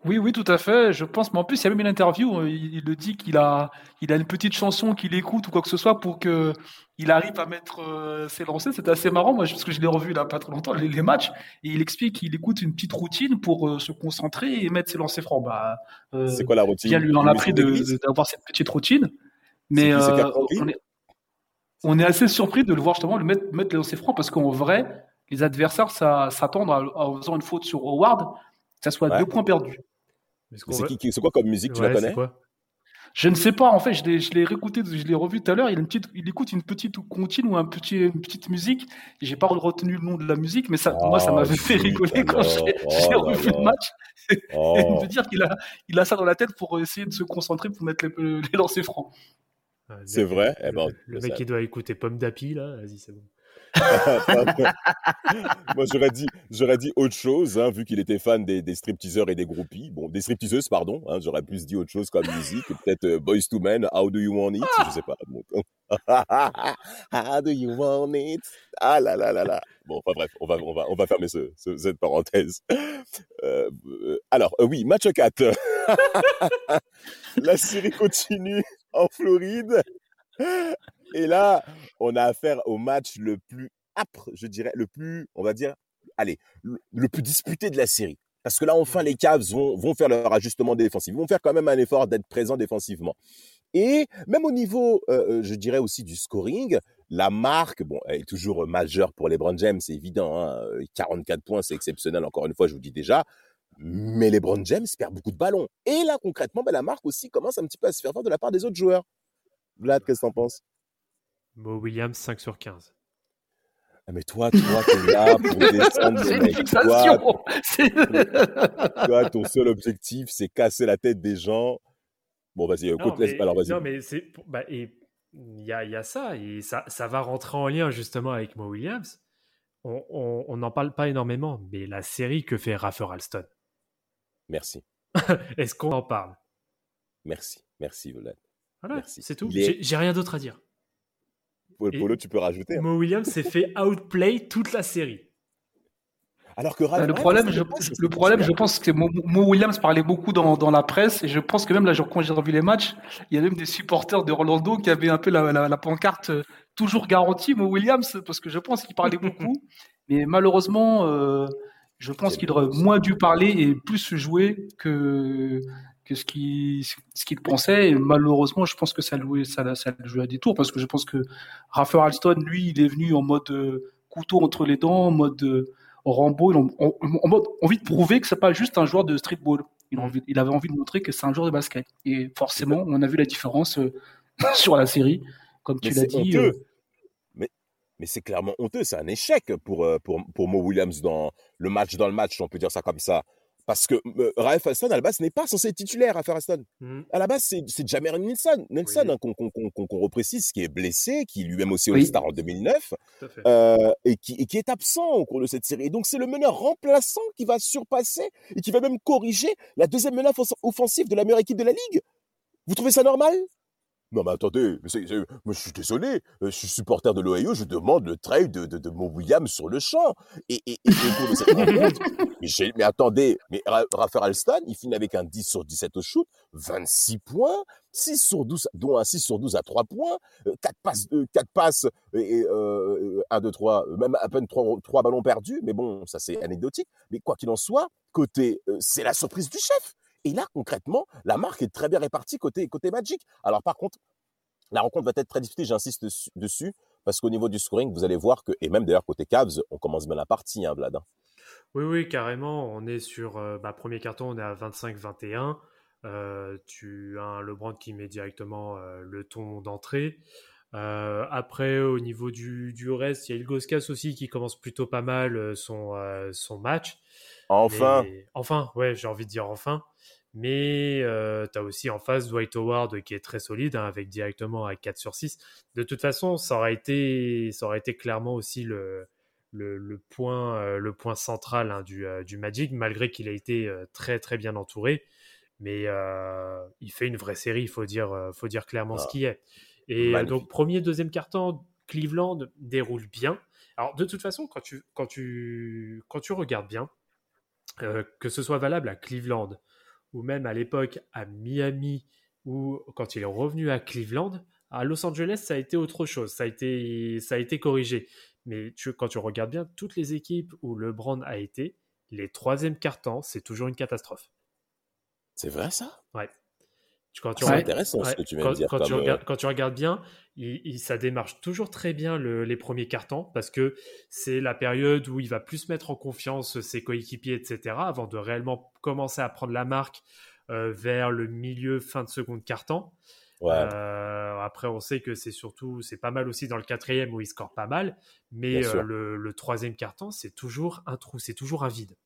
Oui, oui, tout à fait. Je pense, mais en plus, il y a même une interview. Euh, il, le dit qu'il a, il a une petite chanson qu'il écoute ou quoi que ce soit pour que il arrive à mettre euh, ses lancers. C'était assez marrant, moi, parce que je l'ai revu là pas trop longtemps les, matchs et il explique qu'il écoute une petite routine pour euh, se concentrer et mettre ses lancers francs. Bah, c'est quoi la routine Bien lui en a pris d'avoir cette petite routine, mais on est, on, est, assez surpris de le voir justement le mettre, mettre les lancers francs parce qu'en vrai, les adversaires s'attendent à, en faisant une faute sur Howard, que ça soit deux points perdus. C'est quoi comme musique Tu la connais je ne sais pas, en fait, je l'ai réécouté, je l'ai revu tout à l'heure. Il, il, écoute une petite comptine ou un petit, une petite musique. J'ai pas retenu le nom de la musique, mais ça, moi, ça m'avait fait rigoler quand j'ai oh revu le match. Oh. de dire qu'il a, il a ça dans la tête pour essayer de se concentrer pour mettre les, les lancers francs. c'est vrai? Eh ben, le, mec qui doit écouter Pomme d'Api, là, vas-y, c'est bon. Moi, j'aurais dit, autre chose, hein, vu qu'il était fan des, des stripteaseurs et des groupies. Bon, des stripteaseuses, pardon. Hein, j'aurais plus dit autre chose comme musique. Peut-être euh, Boys to Men, How Do You Want It? Je sais pas. How Do You Want It? Ah là là là là. Bon, enfin bref, on va, on va, on va fermer ce, cette parenthèse. Euh, euh alors, oui, match 4. La série continue en Floride. Et là, on a affaire au match le plus âpre, je dirais, le plus, on va dire, allez, le, plus disputé de la série. Parce que là, enfin, les Cavs vont, vont faire leur ajustement défensif. Ils vont faire quand même un effort d'être présents défensivement. Et même au niveau, euh, euh, je dirais aussi du scoring, la marque, bon, elle est toujours majeure pour les Brown James, c'est évident. Hein, 44 points, c'est exceptionnel. Encore une fois, je vous dis déjà. Mais les Brown James perdent beaucoup de ballons. Et là, concrètement, ben, la marque aussi commence un petit peu à se faire voir de la part des autres joueurs. Vlad, qu'est-ce que t'en penses? Mo Williams, 5 sur 15. Ah, mais toi, toi, t'es là pour descendre C'est une fixation. Toi, ton seul objectif, c'est casser la tête des gens. Bon, vas-y, écoute, laisse. Alors, vas-y. Non, mais c'est. Bah, et il y a, y a, ça, et ça, ça va rentrer en lien justement avec Mo Williams. On n'en parle pas énormément, mais la série que fait Raffer Alston. Merci. Est-ce qu'on en parle? Merci, merci, Vlad. Voilà, c'est tout. J'ai rien d'autre à dire. Polo, tu peux rajouter. Hein. Mo Williams s'est fait outplay toute la série. Alors que le problème, je, le problème, je pense que Mo, Williams parlait beaucoup dans, dans, la presse et je pense que même là, quand j'ai revu les matchs, il y a même des supporters de Rolando qui avaient un peu la, la, pancarte euh, toujours garantie Mo Williams parce que je pense qu'il parlait beaucoup, mais malheureusement, euh, je pense qu'il aurait moins dû parler et plus jouer que ce qu'il ce qu'il pensait. Et malheureusement, je pense que ça jouait, ça, ça jouait à des tours parce que je pense que Rafael Alston, lui, il est venu en mode euh, couteau entre les dents, en mode euh, Rambo, en, mode envie de prouver que c'est pas juste un joueur de streetball. Il, envie, il avait envie de montrer que c'est un joueur de basket. Et forcément, on a vu la différence euh, sur la série, comme tu l'as dit. Mais, mais c'est clairement honteux, c'est un échec pour, pour, pour Mo Williams dans le match dans le match, on peut dire ça comme ça. Parce que euh, Raef Aston, à la base, n'est pas censé être titulaire à Aston. Mmh. À la base, c'est Jamer Nelson, Nelson hein, qu'on reprécise, qui est blessé, qui lui-même aussi au star en 2009, euh, et, qui, et qui est absent au cours de cette série. Et donc, c'est le meneur remplaçant qui va surpasser et qui va même corriger la deuxième meneur offensive de la meilleure équipe de la ligue. Vous trouvez ça normal? Non, mais attendez, mais je suis désolé, euh, je suis supporter de l'Ohio, je demande le trade de, de, de Mo Williams sur le champ. Et, et, et au cours de cette rencontre, mais, mais, attendez, mais Raphaël Alston, il finit avec un 10 sur 17 au shoot, 26 points, 6 sur 12, dont un 6 sur 12 à 3 points, 4 euh, passes, 4 passes et, euh, 1, 2, 3, même à peine 3, 3 ballons perdus, mais bon, ça c'est anecdotique. Mais quoi qu'il en soit, côté, euh, c'est la surprise du chef. Et là, concrètement, la marque est très bien répartie côté, côté Magic. Alors, par contre, la rencontre va être très disputée, j'insiste dessus, parce qu'au niveau du scoring, vous allez voir que, et même d'ailleurs côté Cavs, on commence bien la partie, hein, Vlad. Hein. Oui, oui, carrément. On est sur euh, bah, premier carton, on est à 25-21. Euh, tu as un LeBron qui met directement euh, le ton d'entrée. après, au niveau du, du reste, il y a Ilgoskas aussi qui commence plutôt pas mal son, son match. Enfin. enfin, ouais, j'ai envie de dire enfin. Mais tu as aussi en face Dwight Howard qui est très solide, hein, avec directement à 4 sur 6. De toute façon, ça aurait été, ça aurait été clairement aussi le, le, point, le point central hein, du, du, Magic, malgré qu'il a été très très bien entouré. Mais il fait une vraie série, il faut dire, faut dire clairement ce ah. qui est. Et donc, premier, deuxième carton, Cleveland déroule bien. Alors, de toute façon, quand tu, quand tu, quand tu regardes bien, euh, que ce soit valable à Cleveland ou même à l'époque à Miami ou quand il est revenu à Cleveland, à Los Angeles, ça a été autre chose, ça a été, ça a été corrigé. Mais quand tu regardes bien, toutes les équipes où LeBron a été, les troisièmes cartons, c'est toujours une catastrophe. C'est vrai ça? Ouais. Quand tu, intéressant ce que tu viens de dire. Quand, tu regardes, quand tu regardes bien, il, ça démarche toujours très bien les premiers cartons parce que c'est la période où il va plus mettre en confiance ses coéquipiers, etc., avant de réellement commencer à prendre la marque euh, vers le milieu, fin de seconde carton. Euh, après, on sait que c'est surtout, c'est pas mal aussi dans le quatrième où il score pas mal, mais euh, le, le, troisième carton, c'est toujours un trou, c'est toujours un vide.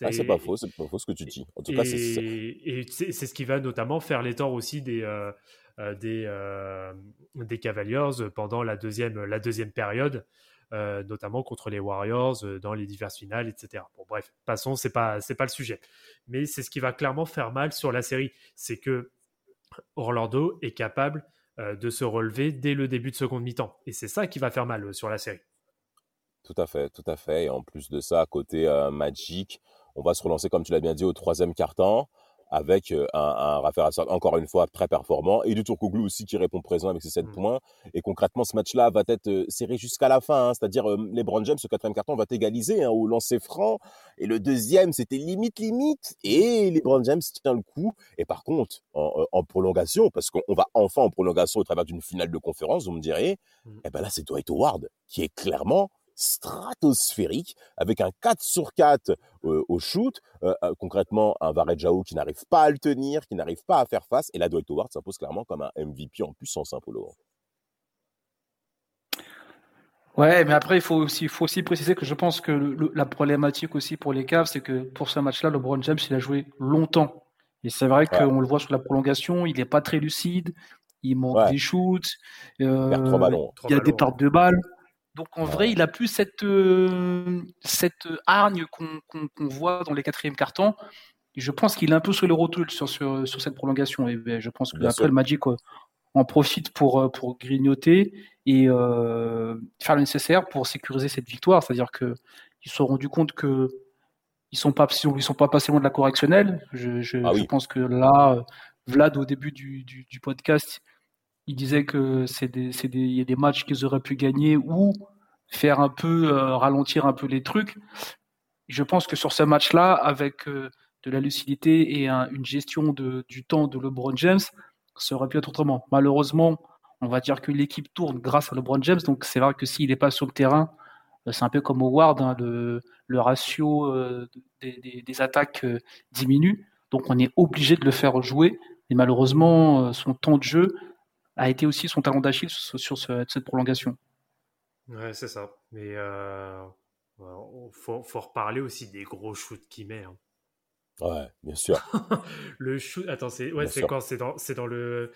Ah, c'est pas faux, c'est pas faux ce que tu dis. En tout cas, c'est Et c'est ce qui va notamment faire les torts aussi des, euh, euh, des, euh, des Cavaliers pendant la deuxième, la deuxième période, notamment contre les Warriors dans les diverses finales, etc. Bon, bref, passons, c'est pas, pas le sujet. Mais c'est ce qui va clairement faire mal sur la série. C'est que Orlando est capable de se relever dès le début de seconde mi-temps. Et c'est ça qui va faire mal sur la série. Tout à fait, tout à fait. Et en plus de ça, côté Magic, on va se relancer, comme tu l'as bien dit, au troisième quart-temps avec euh, un, un Rafael encore une fois très performant et du Turkoglu aussi qui répond présent avec ses 7 mmh. points et concrètement ce match-là va être euh, serré jusqu'à la fin hein. c'est-à-dire euh, les Brown James ce quatrième carton va égaliser hein, au lancer franc et le deuxième c'était limite limite et les Brown James tient le coup et par contre en, prolongation parce qu'on va enfin en prolongation au travers d'une finale de conférence vous me direz mmh. et eh ben là c'est Dwight Howard qui est clairement stratosphérique avec un 4 sur 4 euh, au shoot. Euh, euh, concrètement, un Varejao qui n'arrive pas à le tenir, qui n'arrive pas à faire face. Et là, Dwight Howard s'impose clairement comme un MVP en puissance, hein, Polo. Ouais, mais après, il faut aussi, faut aussi préciser que je pense que la problématique aussi pour les Cavs, c'est que pour ce match-là, LeBron James, il a joué longtemps. Et c'est vrai qu'on le voit sur la prolongation, il n'est pas très lucide, il manque des shoots, il y a des pertes de balles. Donc en vrai, il a plus cette, euh, cette hargne qu'on voit dans les quatrièmes cartons. Et je pense qu'il est un peu sur le rotule sur, sur, cette prolongation. Et ben, je pense que après le Magic euh, en profite pour, euh, pour grignoter et faire le nécessaire pour sécuriser cette victoire. C'est-à-dire qu'ils se sont rendus compte que ils sont pas ils sont pas passés loin de la correctionnelle. Je, je, ah pense que là, Vlad au début du, du, du podcast, il disait que c'est des, y a des matchs qu'ils auraient pu gagner ou faire un peu euh, ralentir un peu les trucs. Je pense que sur ce match-là, avec euh, de la lucidité et une gestion du temps de LeBron James, ça aurait pu être autrement. Malheureusement, on va dire que l'équipe tourne grâce à LeBron James, donc c'est vrai que s'il n'est pas sur le terrain, euh, c'est un peu comme Howard, hein, le, ratio des, attaques diminue, donc on est obligé de le faire jouer. Et malheureusement, son temps de jeu a été aussi son talent d'Achille sur, cette prolongation. Ouais, c'est ça. Mais euh, faut, faut, reparler aussi des gros shoots qu'il met. Hein. Ouais, bien sûr. le shoot, attends, c'est ouais, c'est quand? C'est dans, c'est dans le,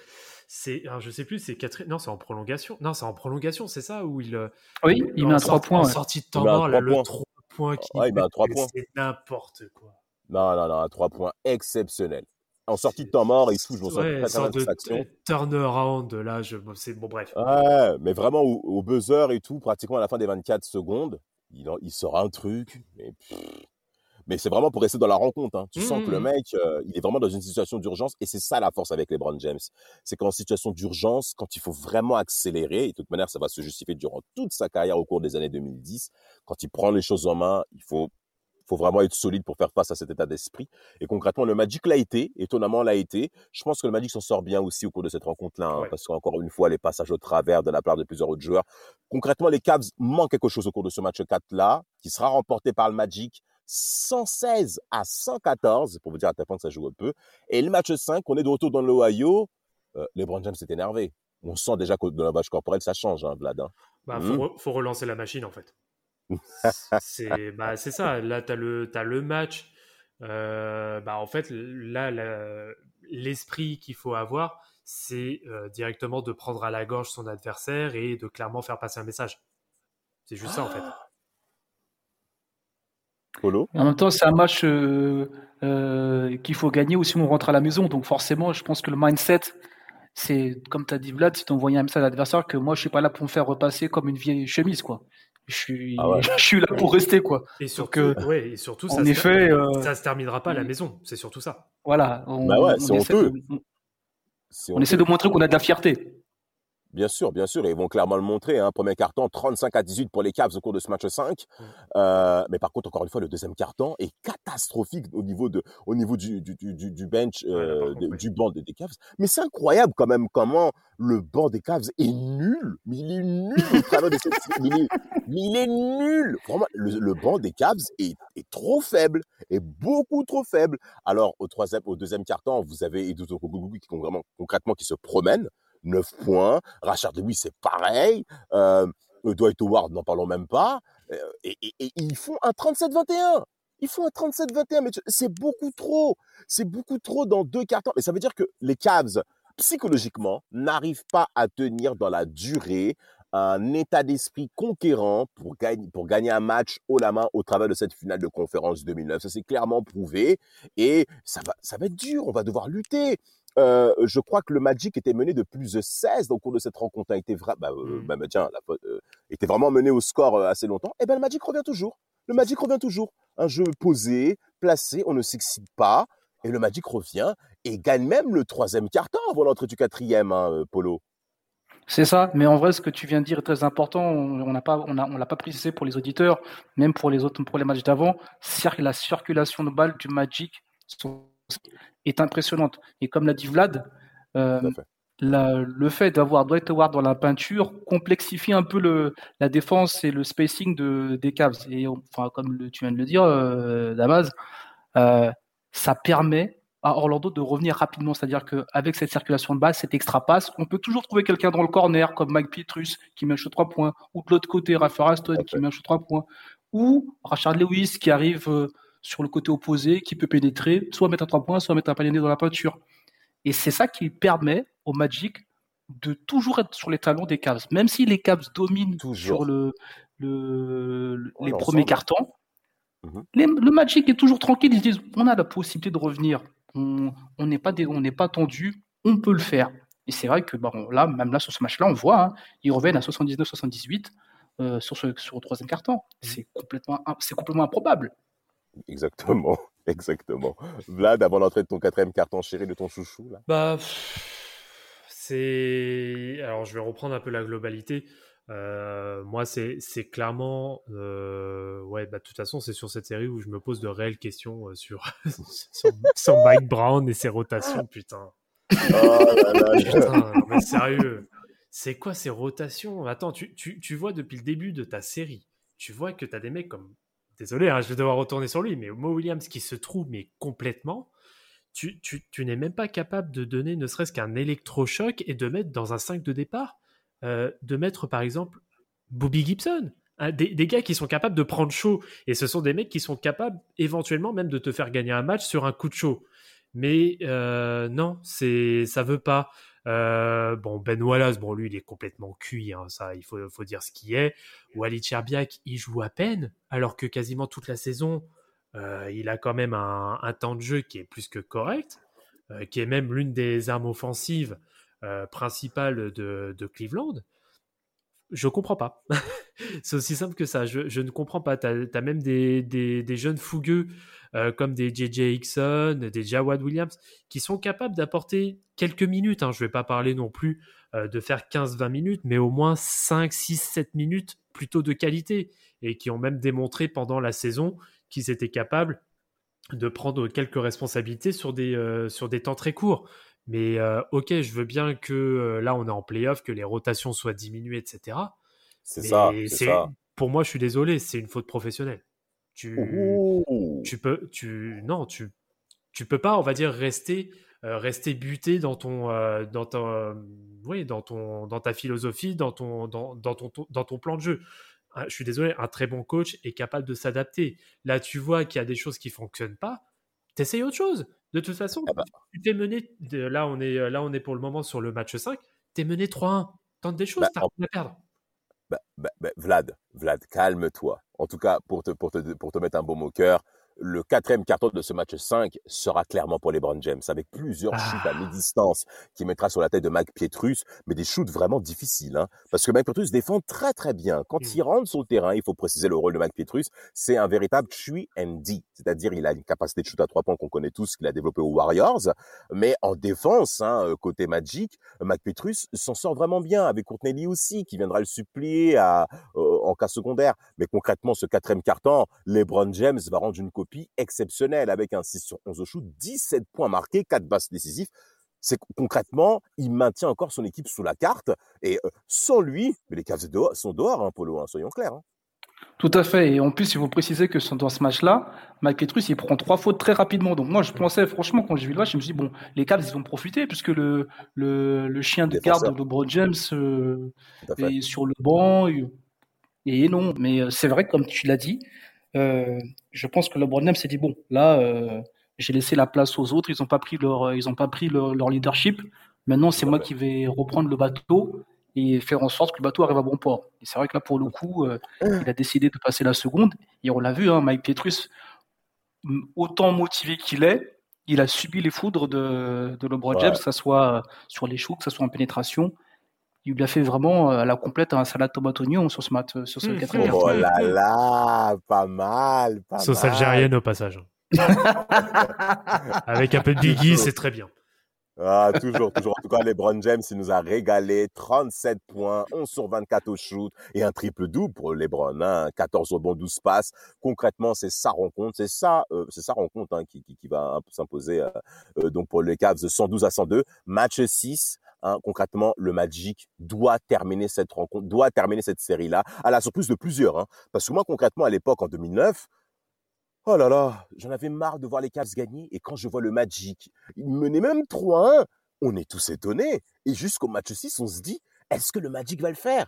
c'est, je sais plus, c'est quatre, non, c'est en prolongation. Non, c'est en prolongation, c'est ça où il. Euh, oui, il, met un 3 points. En sortie de temps mort, là, le 3 points qui. Ouais, il met un 3 points. C'est n'importe quoi. Non, non, non, un 3 points exceptionnel en sortie de temps mort, il se je me sens ouais, très de turnaround, là, je, c'est bon, bref. Ouais, mais vraiment au, buzzer et tout, pratiquement à la fin des 24 secondes, il, il sort un truc, mais, mais c'est vraiment pour rester dans la rencontre. Hein. Tu sens que le mmh. mec, euh, il est vraiment dans une situation d'urgence et c'est ça la force avec les LeBron James. C'est qu'en situation d'urgence, quand il faut vraiment accélérer, et de toute manière, ça va se justifier durant toute sa carrière au cours des années 2010, quand il prend les choses en main, il faut faut vraiment être solide pour faire face à cet état d'esprit. Et concrètement, le Magic l'a été, étonnamment l'a été. Je pense que le Magic s'en sort bien aussi au cours de cette rencontre-là, hein, parce qu'encore une fois, les passages au travers de la part de plusieurs autres joueurs. Concrètement, les Cavs manquent quelque chose au cours de ce match 4-là, qui sera remporté par le Magic 116 à 114, pour vous dire à tel point que ça joue un peu. Et le match 5, on est de retour dans l'Ohio. Euh, LeBron James s'est énervé. On sent déjà que dans la vache corporelle, ça change, hein, Vlad. Hein. Bah, faut, relancer la machine, en fait. C'est bah, ça. Là, tu as, as, le match. Euh, bah, en fait, là, l'esprit qu'il faut avoir, c'est euh, directement de prendre à la gorge son adversaire et de clairement faire passer un message. C'est juste ça, en fait. Polo? En même temps, c'est un match euh, qu'il faut gagner ou sinon on rentre à la maison. Donc forcément, je pense que le mindset, c'est comme tu as dit Vlad, si tu envoyé un message à l'adversaire que moi je suis pas là pour me faire repasser comme une vieille chemise quoi. Je suis, ah je suis là pour rester quoi. Et surtout, ouais, et surtout en ça, effet, se, euh, ça se terminera pas à la maison, c'est surtout ça. Voilà, on, bah ouais, on, essaie, de, on essaie de montrer qu'on a de la fierté. Bien sûr, bien sûr, ils vont clairement le montrer. Hein. Premier carton, 35 à 18 pour les Cavs au cours de ce match 5. Mm. Euh, mais par contre, encore une fois, le deuxième carton est catastrophique au niveau de, au niveau du, du, du, du bench, euh, du banc des, Cavs. Mais c'est incroyable quand même comment le banc des Cavs est nul. Mais il est nul au travers de cette, mais il est, mais il est nul. Vraiment, le, banc des Cavs est, est trop faible, est beaucoup trop faible. Alors au troisième, au deuxième carton, vous avez Edu qui concrètement qui se promène. 9 points. Rachard Lewis, c'est pareil. Euh, Dwight Howard, n'en parlons même pas. Euh, et, ils font un 37-21. Ils font un 37-21, mais c'est beaucoup trop. C'est beaucoup trop dans deux cartons. Mais ça veut dire que les Cavs, psychologiquement, n'arrivent pas à tenir dans la durée un état d'esprit conquérant pour gagner, pour gagner un match haut la main au travers de cette finale de conférence 2009. Ça s'est clairement prouvé et ça va, ça va être dur. On va devoir lutter. Euh, je crois que le Magic était mené de plus de 16 au cours de cette rencontre. A été bah, euh, bah, tiens, la, euh, était vraiment mené au score assez longtemps. Et eh ben le Magic revient toujours. Le Magic revient toujours. Un jeu posé, placé, on ne s'excite pas. Et le Magic revient et gagne même le troisième quart-temps avant l'entrée du quatrième, hein, Polo. C'est ça, mais en vrai, ce que tu viens de dire est très important. On n'a pas, on a, on l'a pas précisé pour les auditeurs, même pour les autres, pour les matchs d'avant. La circulation de balles du Magic est impressionnante. Et comme l'a dit Vlad, euh, le fait d'avoir Dwight Howard dans la peinture complexifie un peu le, la défense et le spacing de, des Cavs. Et enfin, comme tu viens de le dire, euh, Damas, euh, ça permet à Orlando de revenir rapidement. C'est-à-dire qu'avec cette circulation de base, cette extra passe, on peut toujours trouver quelqu'un dans le corner, comme Mike Pietrus qui met un 3 points, ou de l'autre côté, Rafa Aston qui met un 3 points, ou Rachard Lewis qui arrive euh, sur le côté opposé, qui peut pénétrer, soit mettre un 3 points, soit mettre un panier dans la peinture. Et c'est ça qui permet au Magic de toujours être sur les talons des Cavs. Même si les Cavs dominent sur le, le, les premiers cartons, mhm. le Magic est toujours tranquille. Ils se disent on a la possibilité de revenir on n'est pas, pas tendu, on peut le faire. Et c'est vrai que bon, là, même là, sur ce match-là, on voit, hein, ils reviennent à 79-78 euh, sur, ce, sur le troisième carton. Mmh. C'est complètement, c'est complètement improbable. Exactement, exactement. Vlad, avant l'entrée de ton quatrième carton chéri de ton chouchou, là? Bah, c'est. Alors, je vais reprendre un peu la globalité. Euh, moi, c'est clairement, euh, ouais, bah, de toute façon, c'est sur cette série où je me pose de réelles questions euh, sur, sur, Mike Brown et ses rotations, putain. Oh putain, mais sérieux, c'est quoi ces rotations? Attends, tu, tu, tu, vois depuis le début de ta série, tu vois que tu as des mecs comme, désolé, hein, je vais devoir retourner sur lui, mais Mo Williams qui se trouve mais complètement. Tu, tu, n'es même pas capable de donner ne serait-ce qu'un électrochoc et de mettre dans un 5 de départ euh, de mettre par exemple Bobby Gibson, hein, des, gars qui sont capables de prendre chaud. Et ce sont des mecs qui sont capables éventuellement même de te faire gagner un match sur un coup de chaud. Mais euh, non, c'est ça veut pas. Euh, bon, Ben Wallace, bon, lui, il est complètement cuit, hein, ça, il faut, dire ce qui est. Walid Cherbiak, il joue à peine, alors que quasiment toute la saison, il a quand même un, temps de jeu qui est plus que correct, qui est même l'une des armes offensives euh, principal de, Cleveland, je comprends pas. c'est aussi simple que ça. Je, ne comprends pas. Tu as, même des, jeunes fougueux euh, comme des JJ Hickson, des Jawad Williams, qui sont capables d'apporter quelques minutes. Hein. Je ne vais pas parler non plus euh, de faire 15-20 minutes, mais au moins 5, 6, 7 minutes plutôt de qualité. Et qui ont même démontré pendant la saison qu'ils étaient capables de prendre quelques responsabilités sur des, euh, sur des temps très courts. Mais ok, je veux bien que là on est en playoff, que les rotations soient diminuées, etc. C'est ça, c'est ça. Pour moi, je suis désolé, c'est une faute professionnelle. Tu, tu peux, tu, non, tu, tu peux pas, on va dire, rester, rester buté dans ton, dans ton, oui, dans ton, dans ta philosophie, dans ton, dans, dans ton, dans ton plan de jeu je suis désolé, un très bon coach est capable de s'adapter. Là, tu vois qu'il y a des choses qui fonctionnent pas, t'essayes autre chose. De toute façon, ah bah. tu t'es mené, là on, est, là on est pour le moment sur le match 5, t'es mené 3-1. Tente des choses, bah, t'as rien à perdre. Bah, Vlad, Vlad, calme-toi. En tout cas, pour te, pour te, pour te mettre un baume au cœur, le quatrième carton de ce match 5 sera clairement pour les LeBron James, avec plusieurs shoots à mi-distance qui mettra sur la tête de Mike Pietrus, mais des shoots vraiment difficiles, hein, parce que Mike Pietrus défend très très bien. Quand mmh. il rentre sur le terrain, il faut préciser le rôle de Mike Pietrus, c'est un véritable 3 and D, c'est-à-dire il a une capacité de shoot à trois points qu'on connaît tous, qu'il a développé aux Warriors, mais en défense, hein, euh, côté Magic, Mike Pietrus s'en sort vraiment bien, avec Courtney Lee aussi, qui viendra le supplier à, euh, en cas secondaire. Mais concrètement, ce quatrième carton, LeBron James va rendre une copie exceptionnelle avec un 6 sur 11 au shoot, 17 points marqués, 4 basses décisifs. C'est concrètement, il maintient encore son équipe sous la carte. Et euh, sans lui, mais les Cavs sont dehors, hein, Polo, hein, soyons clairs. Hein. Tout à fait. Et en plus, il faut préciser que dans ce match-là, Mike Petrus, il prend trois fautes très rapidement. Donc moi, je pensais, franchement, quand j'ai vu le match, je me suis dit, bon, les Cavs, ils vont profiter puisque le, le, chien de garde de LeBron James euh, est sur le banc. Et non, mais euh, c'est vrai, comme tu l'as dit, euh, je pense que le James s'est dit bon, là, euh, j'ai laissé la place aux autres, ils n'ont pas pris leur, ils ont pas pris leur, leadership. Maintenant, c'est moi qui vais reprendre le bateau et faire en sorte que le bateau arrive à bon port. Et c'est vrai que là, pour le coup, il a décidé de passer la seconde. Et on l'a vu, hein, Mike Petrus, autant motivé qu'il est, il a subi les foudres de, de LeBron James, que ce soit sur les choux, que ce soit en pénétration il lui a fait vraiment à euh, la complète un salade tomate oignon sur ce mat, sur ce mmh. Oh là là, pas mal, pas Sauce algérienne au passage. Avec un peu de biggie, c'est très bien. Ah, toujours, toujours. En tout cas, LeBron James, il nous a régalé. 37 points, 11 sur 24 au shoot et un triple-double pour LeBron. Hein. 14 rebonds, 12 passes. Concrètement, c'est sa rencontre. C'est ça, euh, c'est sa rencontre hein, qui, qui, qui, va s'imposer euh, euh, donc pour les Cavs 112 à 102. Match 6. Hein, concrètement, le Magic doit terminer cette rencontre, doit terminer cette série-là, à la surprise de plusieurs. Hein. Parce que moi, concrètement, à l'époque, en 2009, oh là là, j'en avais marre de voir les Cavs gagner. Et quand je vois le Magic, il menait même 3-1, on est tous étonnés. Et jusqu'au match 6, on se dit, est-ce que le Magic va le faire?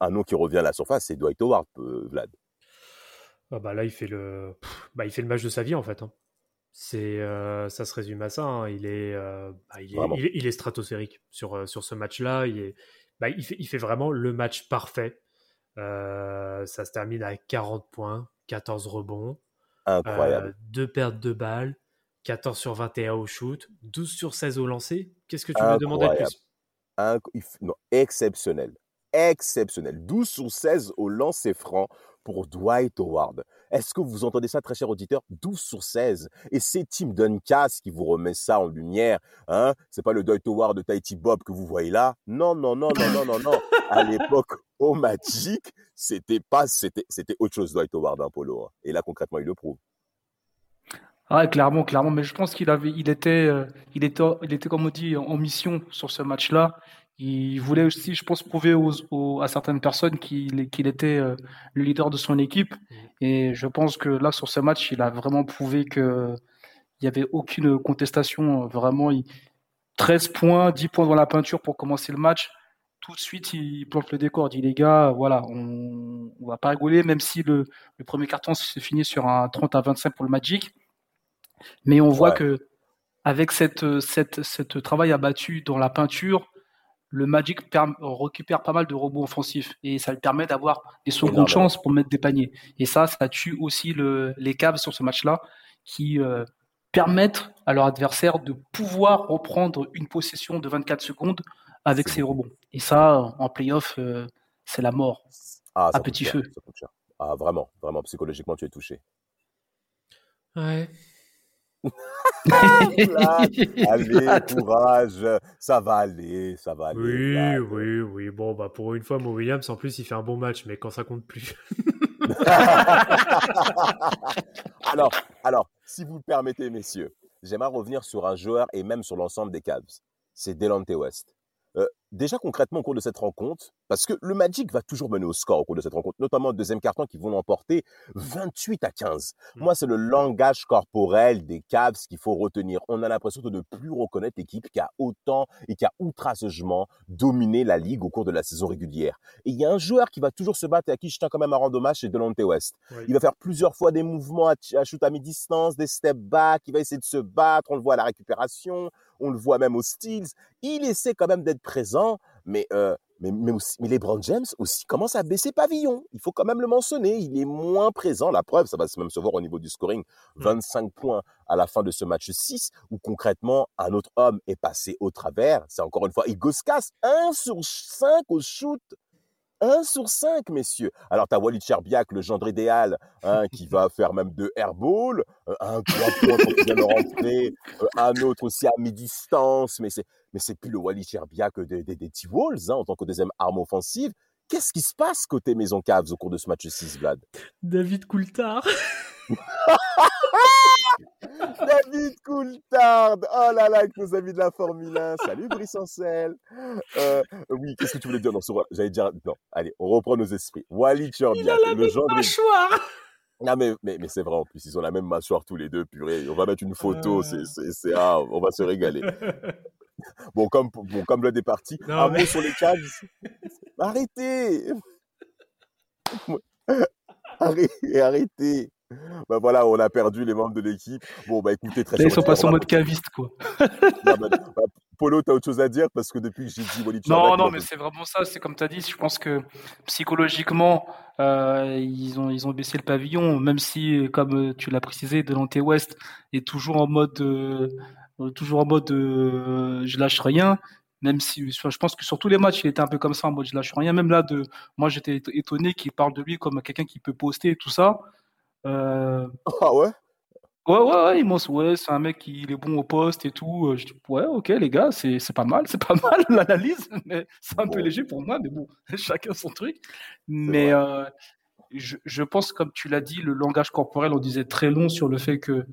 Un, nom qui revient à la surface, c'est Dwight Howard, euh, Vlad. Ah bah là, il fait le, bah, il fait le match de sa vie en fait. Hein. C'est, euh, ça se résume à ça. Hein. Il, est, euh, bah, il, est, il, est, stratosphérique sur, euh, sur ce match-là. Il, est, bah, il, fait, il fait vraiment le match parfait. ça se termine à 40 points, 14 rebonds, Incroyable. deux pertes de balles, 14 sur 21 au shoot, 12 sur 16 au lancer. Qu'est-ce que tu veux demander de plus? Non, Exceptionnel. Exceptionnel. 12 sur 16 au lancer franc pour Dwight Howard. Est-ce que vous entendez ça, très cher auditeur? 12 sur 16. Et c'est Tim Duncas qui vous remet ça en lumière. Hein? C'est pas le Dwight Howard de Tahiti Bob que vous voyez là? Non, non, non, non, non, non, non. À l'époque, au Magic, c'était pas, c'était, c'était autre chose, Dwight Howard, hein, polo. Hein. Et là, concrètement, il le prouve. Ah, clairement, clairement. Mais je pense qu'il avait, il était, euh, il était, il était, comme on dit, en mission sur ce match-là. Il voulait aussi, je pense, prouver aux, à certaines personnes qu'il qu'il était euh, le leader de son équipe. Mm. Et je pense que là, sur ce match, il a vraiment prouvé qu'il n'y avait aucune contestation. Vraiment, il, 13 points, 10 points dans la peinture pour commencer le match. Tout de suite, il plante le décor. Il dit, les gars, voilà, on ne va pas rigoler, même si le, le premier carton se finit sur un 30 à 25 pour le Magic. Mais on voit que avec cette, cette, cette travail abattu dans la peinture, le Magic récupère pas mal de robots offensifs et ça lui permet d'avoir des secondes chances pour mettre des paniers. Et ça, ça tue aussi les Cavs sur ce match-là qui euh, permettent à leur adversaire de pouvoir reprendre une possession de 24 secondes avec ses rebonds. Et ça, en playoff, euh, c'est la mort ah, à petit feu. ah, vraiment, vraiment, psychologiquement, tu es touché. Ouais. allez, courage, ça va aller, ça va aller. Oui, oui, oui. Bon, bah pour une fois, Mo Williams, en plus, il fait un bon match, mais quand ça compte plus. alors, alors, si vous le permettez, messieurs, j'aimerais revenir sur un joueur et même sur l'ensemble des Cavs. C'est Delante West. Euh, déjà concrètement au cours de cette rencontre, parce que le Magic va toujours mener au score au cours de cette rencontre, notamment le deuxième carton qui vont l'emporter 28 à 15. Mm. Moi, c'est le langage corporel des Cavs qu'il faut retenir. On a l'impression de ne plus reconnaître l'équipe qui a autant et qui a outrageusement dominé la ligue au cours de la saison régulière. Et il y a un joueur qui va toujours se battre et à qui je tiens quand même à rendre hommage, c'est Delonte West. Il va faire plusieurs fois des mouvements à, à shoot à mi-distance, des step back, il va essayer de se battre, on le voit à la récupération, on le voit même aux Steels. Il essaie quand même d'être présent, mais, euh, mais, mais, aussi, mais LeBron James aussi commence à baisser pavillon. Il faut quand même le mentionner. Il est moins présent. La preuve, ça va même se voir au niveau du scoring. 25 mmh. points à la fin de ce match 6, où concrètement, un autre homme est passé au travers. C'est encore une fois Igoskas, 1 sur 5 au shoot 1 sur 5, messieurs. Alors, tu as Walid Cherbiak, le gendre idéal, hein, qui va faire même deux airballs, euh, un 3 points il vient de rentrer, euh, un autre aussi à mi-distance, mais c'est, mais c'est plus le Walid Cherbiak des, des, des T-Wolves hein, en tant que deuxième arme offensive. Qu'est-ce qui se passe côté Maison Cavs au cours de ce match 6, Vlad? David Coulthard David Coulthard Oh là là, avec nos amis de la Formule 1. Salut Brice Ancel. Euh, oui, qu'est-ce que tu voulais dire dans ce J'allais dire, non, allez, on reprend nos esprits. Walid Cherbiak, le genre de... mâchoire ah mais, mais, mais c'est vrai en plus, ils ont la même mâchoire tous les deux, purée. On va mettre une photo, c'est, c'est, ah, on va se régaler. bon, comme, bon, comme l'un est parti, un mot sur les Cavs. Arrêtez Arrêtez, arrêtez bah voilà, on a perdu les membres de l'équipe. Bon, bah écoutez, très Là, ils sont passés en mode caviste, quoi. bah, bah, Polo, t'as autre chose à dire? Parce que depuis que j'ai dit Walid Non, non, mais c'est vraiment ça. C'est comme tu as dit, je pense que psychologiquement, euh, ils, ont, ils ont baissé le pavillon, même si, comme tu l'as précisé, Delante West est toujours en mode, euh, toujours en mode euh, je lâche rien. Même si je pense que sur tous les matchs, il était un peu comme ça, en mode je lâche rien. Même là, de, moi j'étais étonné qu'il parle de lui comme quelqu'un qui peut poster et tout ça. Euh, ah ouais? Ouais, ouais, ouais, ils ouais, c'est un mec qui est bon au poste et tout. Euh, je dis, ouais, ok, les gars, c'est, pas mal, c'est pas mal l'analyse, mais c'est un peu léger pour moi, mais bon, chacun son truc. Mais euh, je, je, pense, comme tu l'as dit, le langage corporel, on disait très long sur le fait que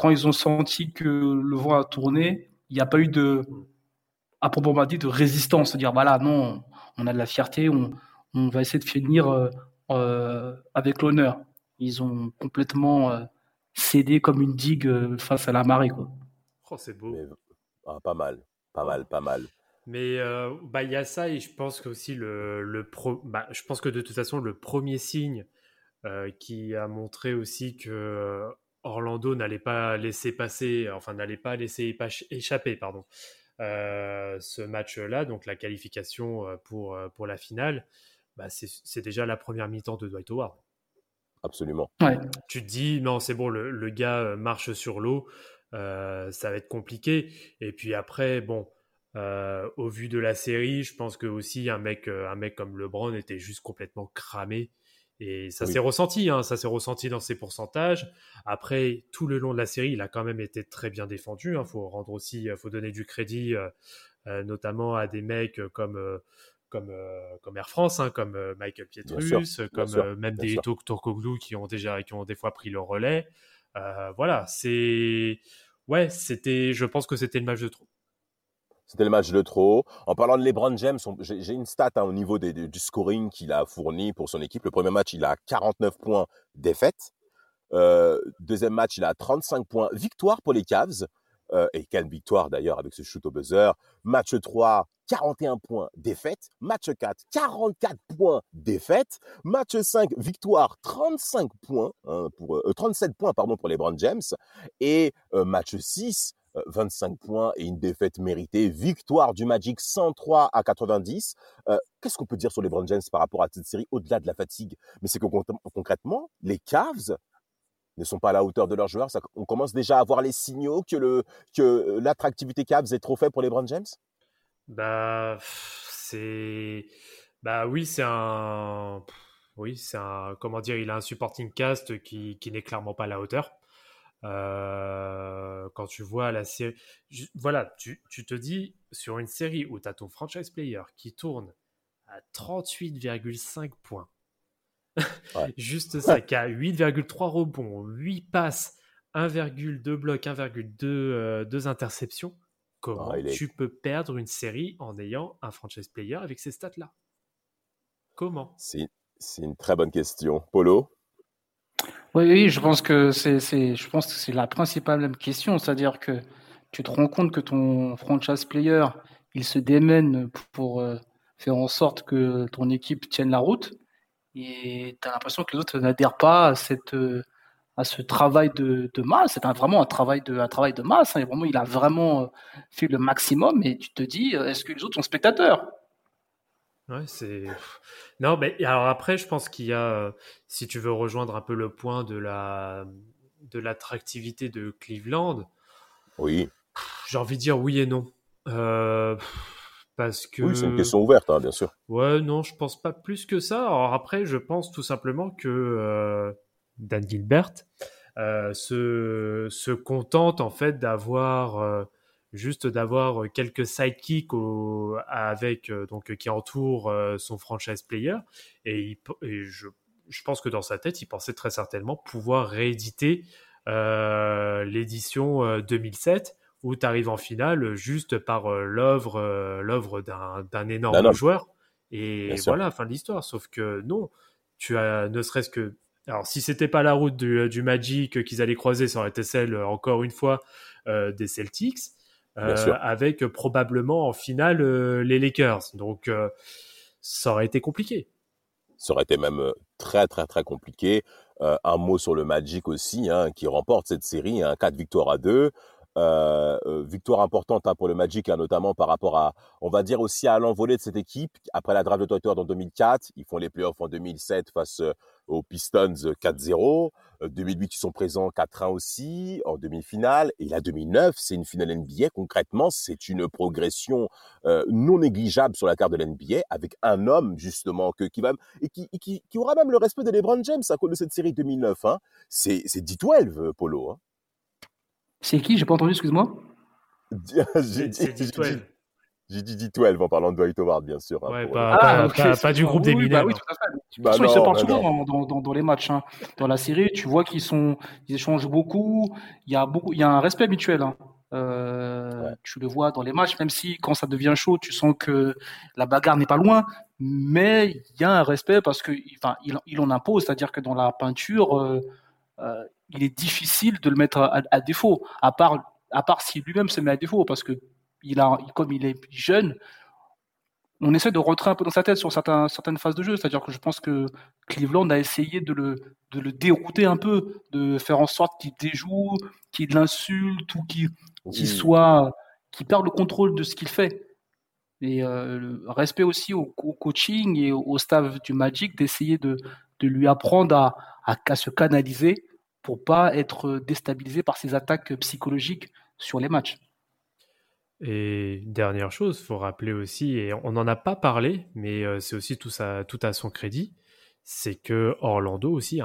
quand ils ont senti que le vent a tourné, il n'y a pas eu de, à proprement dit, de résistance. C'est-à-dire, voilà, non, on a de la fierté, on, on va essayer de finir avec l'honneur ils ont complètement euh, cédé comme une digue euh, face à la marée. Quoi. Oh, c'est beau. Ah, pas mal, pas mal, pas mal. Mais euh, bah il y a ça et je pense que aussi le, le pro, bah, je pense que de toute façon le premier signe qui a montré aussi que Orlando n'allait pas laisser passer, enfin n'allait pas laisser échapper, pardon, ce match-là, donc la qualification pour pour la finale, bah, c'est déjà la première mi-temps de Dwight Howard absolument. Tu te dis, non, c'est bon, le, gars euh, marche sur l'eau, euh, ça va être compliqué. Et puis après, bon, euh, au vu de la série, je pense que aussi un mec, un mec comme LeBron était juste complètement cramé. Et ça s'est ressenti, hein, ça s'est ressenti dans ses pourcentages. Après, tout le long de la série, il a quand même été très bien défendu. Il hein. faut rendre aussi, faut donner du crédit, notamment à des mecs comme comme, euh, comme Air France, hein, comme euh, Michael Pietrus, comme euh, même des Turkoglu qui ont déjà qui ont des fois pris le relais. voilà, c'est ouais, c'était, je pense que c'était le match de trop. C'était le match de trop. En parlant de LeBron James, j'ai une stat hein, au niveau des, du scoring qu'il a fourni pour son équipe. Le premier match, il a 49 points défaite. deuxième match, il a 35 points victoire pour les Cavs. et quelle victoire d'ailleurs avec ce shoot au buzzer. Match 3, 41 points, défaite. Match 4, 44 points, défaite. Match 5, victoire, 35 points, hein, pour, 37 euh, points pardon, pour les Brown James. Et euh, match 6, 25 euh, points et une défaite méritée. Victoire du Magic 103 à 90. Qu'est-ce qu'on peut dire sur les Brown James par rapport à cette série au-delà de la fatigue? Mais c'est que concrètement, les Cavs ne sont pas à la hauteur de leurs joueurs. on commence déjà à voir les signaux que, que l'attractivité Cavs est trop faible pour les Brown James? Bah, c'est. Bah oui, c'est un. Oui, c'est un. Comment dire Il a un supporting cast qui, qui n'est clairement pas à la hauteur. Euh, quand tu vois la série. Voilà, tu, tu, te dis, sur une série où tu as ton franchise player qui tourne à 38,5 points, Juste ça, qui a 8,3 rebonds, 8 passes, 1,2 blocs, 1,2 interceptions. Comment ah, tu peux perdre une série en ayant un franchise player avec ces stats-là? Comment? C'est une très bonne question. Polo? Oui, je pense que c'est, je pense que c'est la principale question, c'est-à-dire que tu te rends compte que ton franchise player, il se démène pour euh, faire en sorte que ton équipe tienne la route, et tu as l'impression que les autres n'adhèrent pas à cette euh, à ce travail de, de masse. C'est vraiment un travail de, un travail de masse. Hein. vraiment, il a vraiment euh, fait le maximum. Et tu te dis, est-ce que les autres sont spectateurs? Ouais, c'est. Non, mais alors après, je pense qu'il y a, si tu veux rejoindre un peu le point de la de l'attractivité de Cleveland. Oui. J'ai envie de dire oui et non. Euh, parce que. Oui, c'est une question ouverte, hein, bien sûr. Ouais, non, je pense pas plus que ça. Alors après, je pense tout simplement que euh, Dan Gilbert euh, se, se contente en fait d'avoir juste d'avoir euh, quelques sidekicks avec euh, donc qui entourent euh, son franchise player. Et, je, pense que dans sa tête il pensait très certainement pouvoir rééditer l'édition 2007 où tu arrives en finale juste par l'œuvre l'œuvre d'un énorme joueur. Et voilà fin de l'histoire. Sauf que non tu as ne serait-ce que alors si c'était pas la route du, du Magic qu'ils allaient croiser ça aurait été celle encore une fois des Celtics euh, avec probablement en finale euh, les Lakers. Donc euh, ça aurait été compliqué. Ça aurait été même très très très compliqué. un mot sur le Magic aussi, hein, qui remporte cette série, hein, 4 victoires à 2. Euh, victoire importante hein, pour le Magic, hein, notamment par rapport à, on va dire aussi à l'envolée de cette équipe. Après la draft de Twitter en 2004, ils font les playoffs en 2007 face aux Pistons 4-0. 2008, ils sont présents 4-1 aussi en demi-finale. Et la 2009, c'est une finale NBA. Concrètement, c'est une progression euh, non négligeable sur la carte de l'NBA avec un homme justement que, qui va et qui, qui, qui, aura même le respect de LeBron James à cause de cette série 2009. Hein. C'est c'est D12 Polo. Hein. C'est qui? J'ai pas entendu. Excuse-moi. J'ai dit D12. J'ai dit D12 en parlant de Dwight Howard, bien sûr. Hein, ouais, pas, ah, pas, pas, du groupe des mineurs. Bah, oui, tout à fait. Bah ils se parlent souvent dans, dans, dans, les matchs. Hein. Dans la série, tu vois qu'ils sont, ils échangent beaucoup. Il y a beaucoup, il y a un respect mutuel. Hein. Euh, Tu le vois dans les matchs, même si quand ça devient chaud, tu sens que la bagarre n'est pas loin. Mais il y a un respect parce que, enfin, il, il en impose, c'est-à-dire que dans la peinture, euh, euh, il est difficile de le mettre à, à défaut, à part, à part si lui-même se met à défaut, parce que il a, comme il est jeune, on essaie de rentrer un peu dans sa tête sur certains, certaines phases de jeu. C'est-à-dire que je pense que Cleveland a essayé de le, de le dérouter un peu, de faire en sorte qu'il déjoue, qu'il l'insulte ou qu'il soit, qu'il perde le contrôle de ce qu'il fait. Et euh, respect aussi au, coaching et au, staff du Magic d'essayer de, de lui apprendre à, à, se canaliser pour pas être déstabilisé par ses attaques psychologiques sur les matchs. Et dernière chose, faut rappeler aussi, et on n'en a pas parlé, mais euh, c'est aussi tout, ça, tout à son crédit, c'est que Orlando aussi,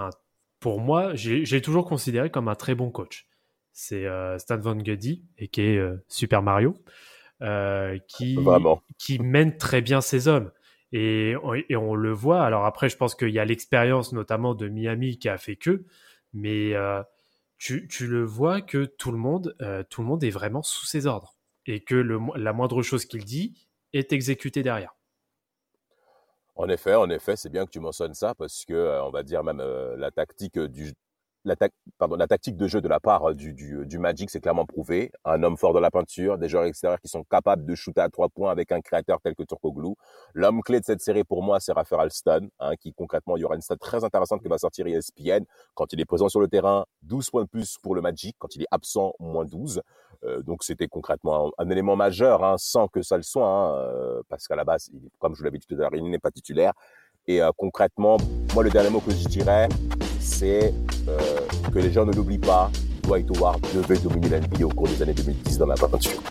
pour moi, j'ai toujours considéré comme un très bon coach. C'est euh, Stan Van Gundy, et qui est euh, Super Mario, qui, qui mène très bien ses hommes. Et, on le voit. Alors après, je pense qu'il y a l'expérience notamment de Miami qui a fait que, mais tu, tu, le vois que tout le monde, tout le monde est vraiment sous ses ordres et que la moindre chose qu'il dit est exécutée derrière. En effet, en effet, c'est bien que tu mentionnes ça parce que euh, on va dire même euh, la tactique du la, pardon, la tactique de jeu de la part euh, du, du, du Magic, c'est clairement prouvé. Un homme fort de la peinture, des joueurs extérieurs qui sont capables de shooter à trois points avec un créateur tel que Turkoglu. L'homme clé de cette série pour moi, c'est Raphaël Alston, hein, qui concrètement, il y aura une stat très intéressante que va sortir ESPN. Quand il est présent sur le terrain, 12 points de plus pour le Magic. Quand il est absent, moins 12. Euh, donc c'était concrètement un, élément majeur, hein, sans que ça le soit, hein, euh, parce qu'à la base, comme je vous l'avais dit tout à l'heure, il n'est pas titulaire. Et euh, concrètement, moi, le dernier mot que je dirais, c'est euh, que les gens ne l'oublient pas, Dwight Howard devait dominer l'NBA au cours des années 2010 dans la peinture.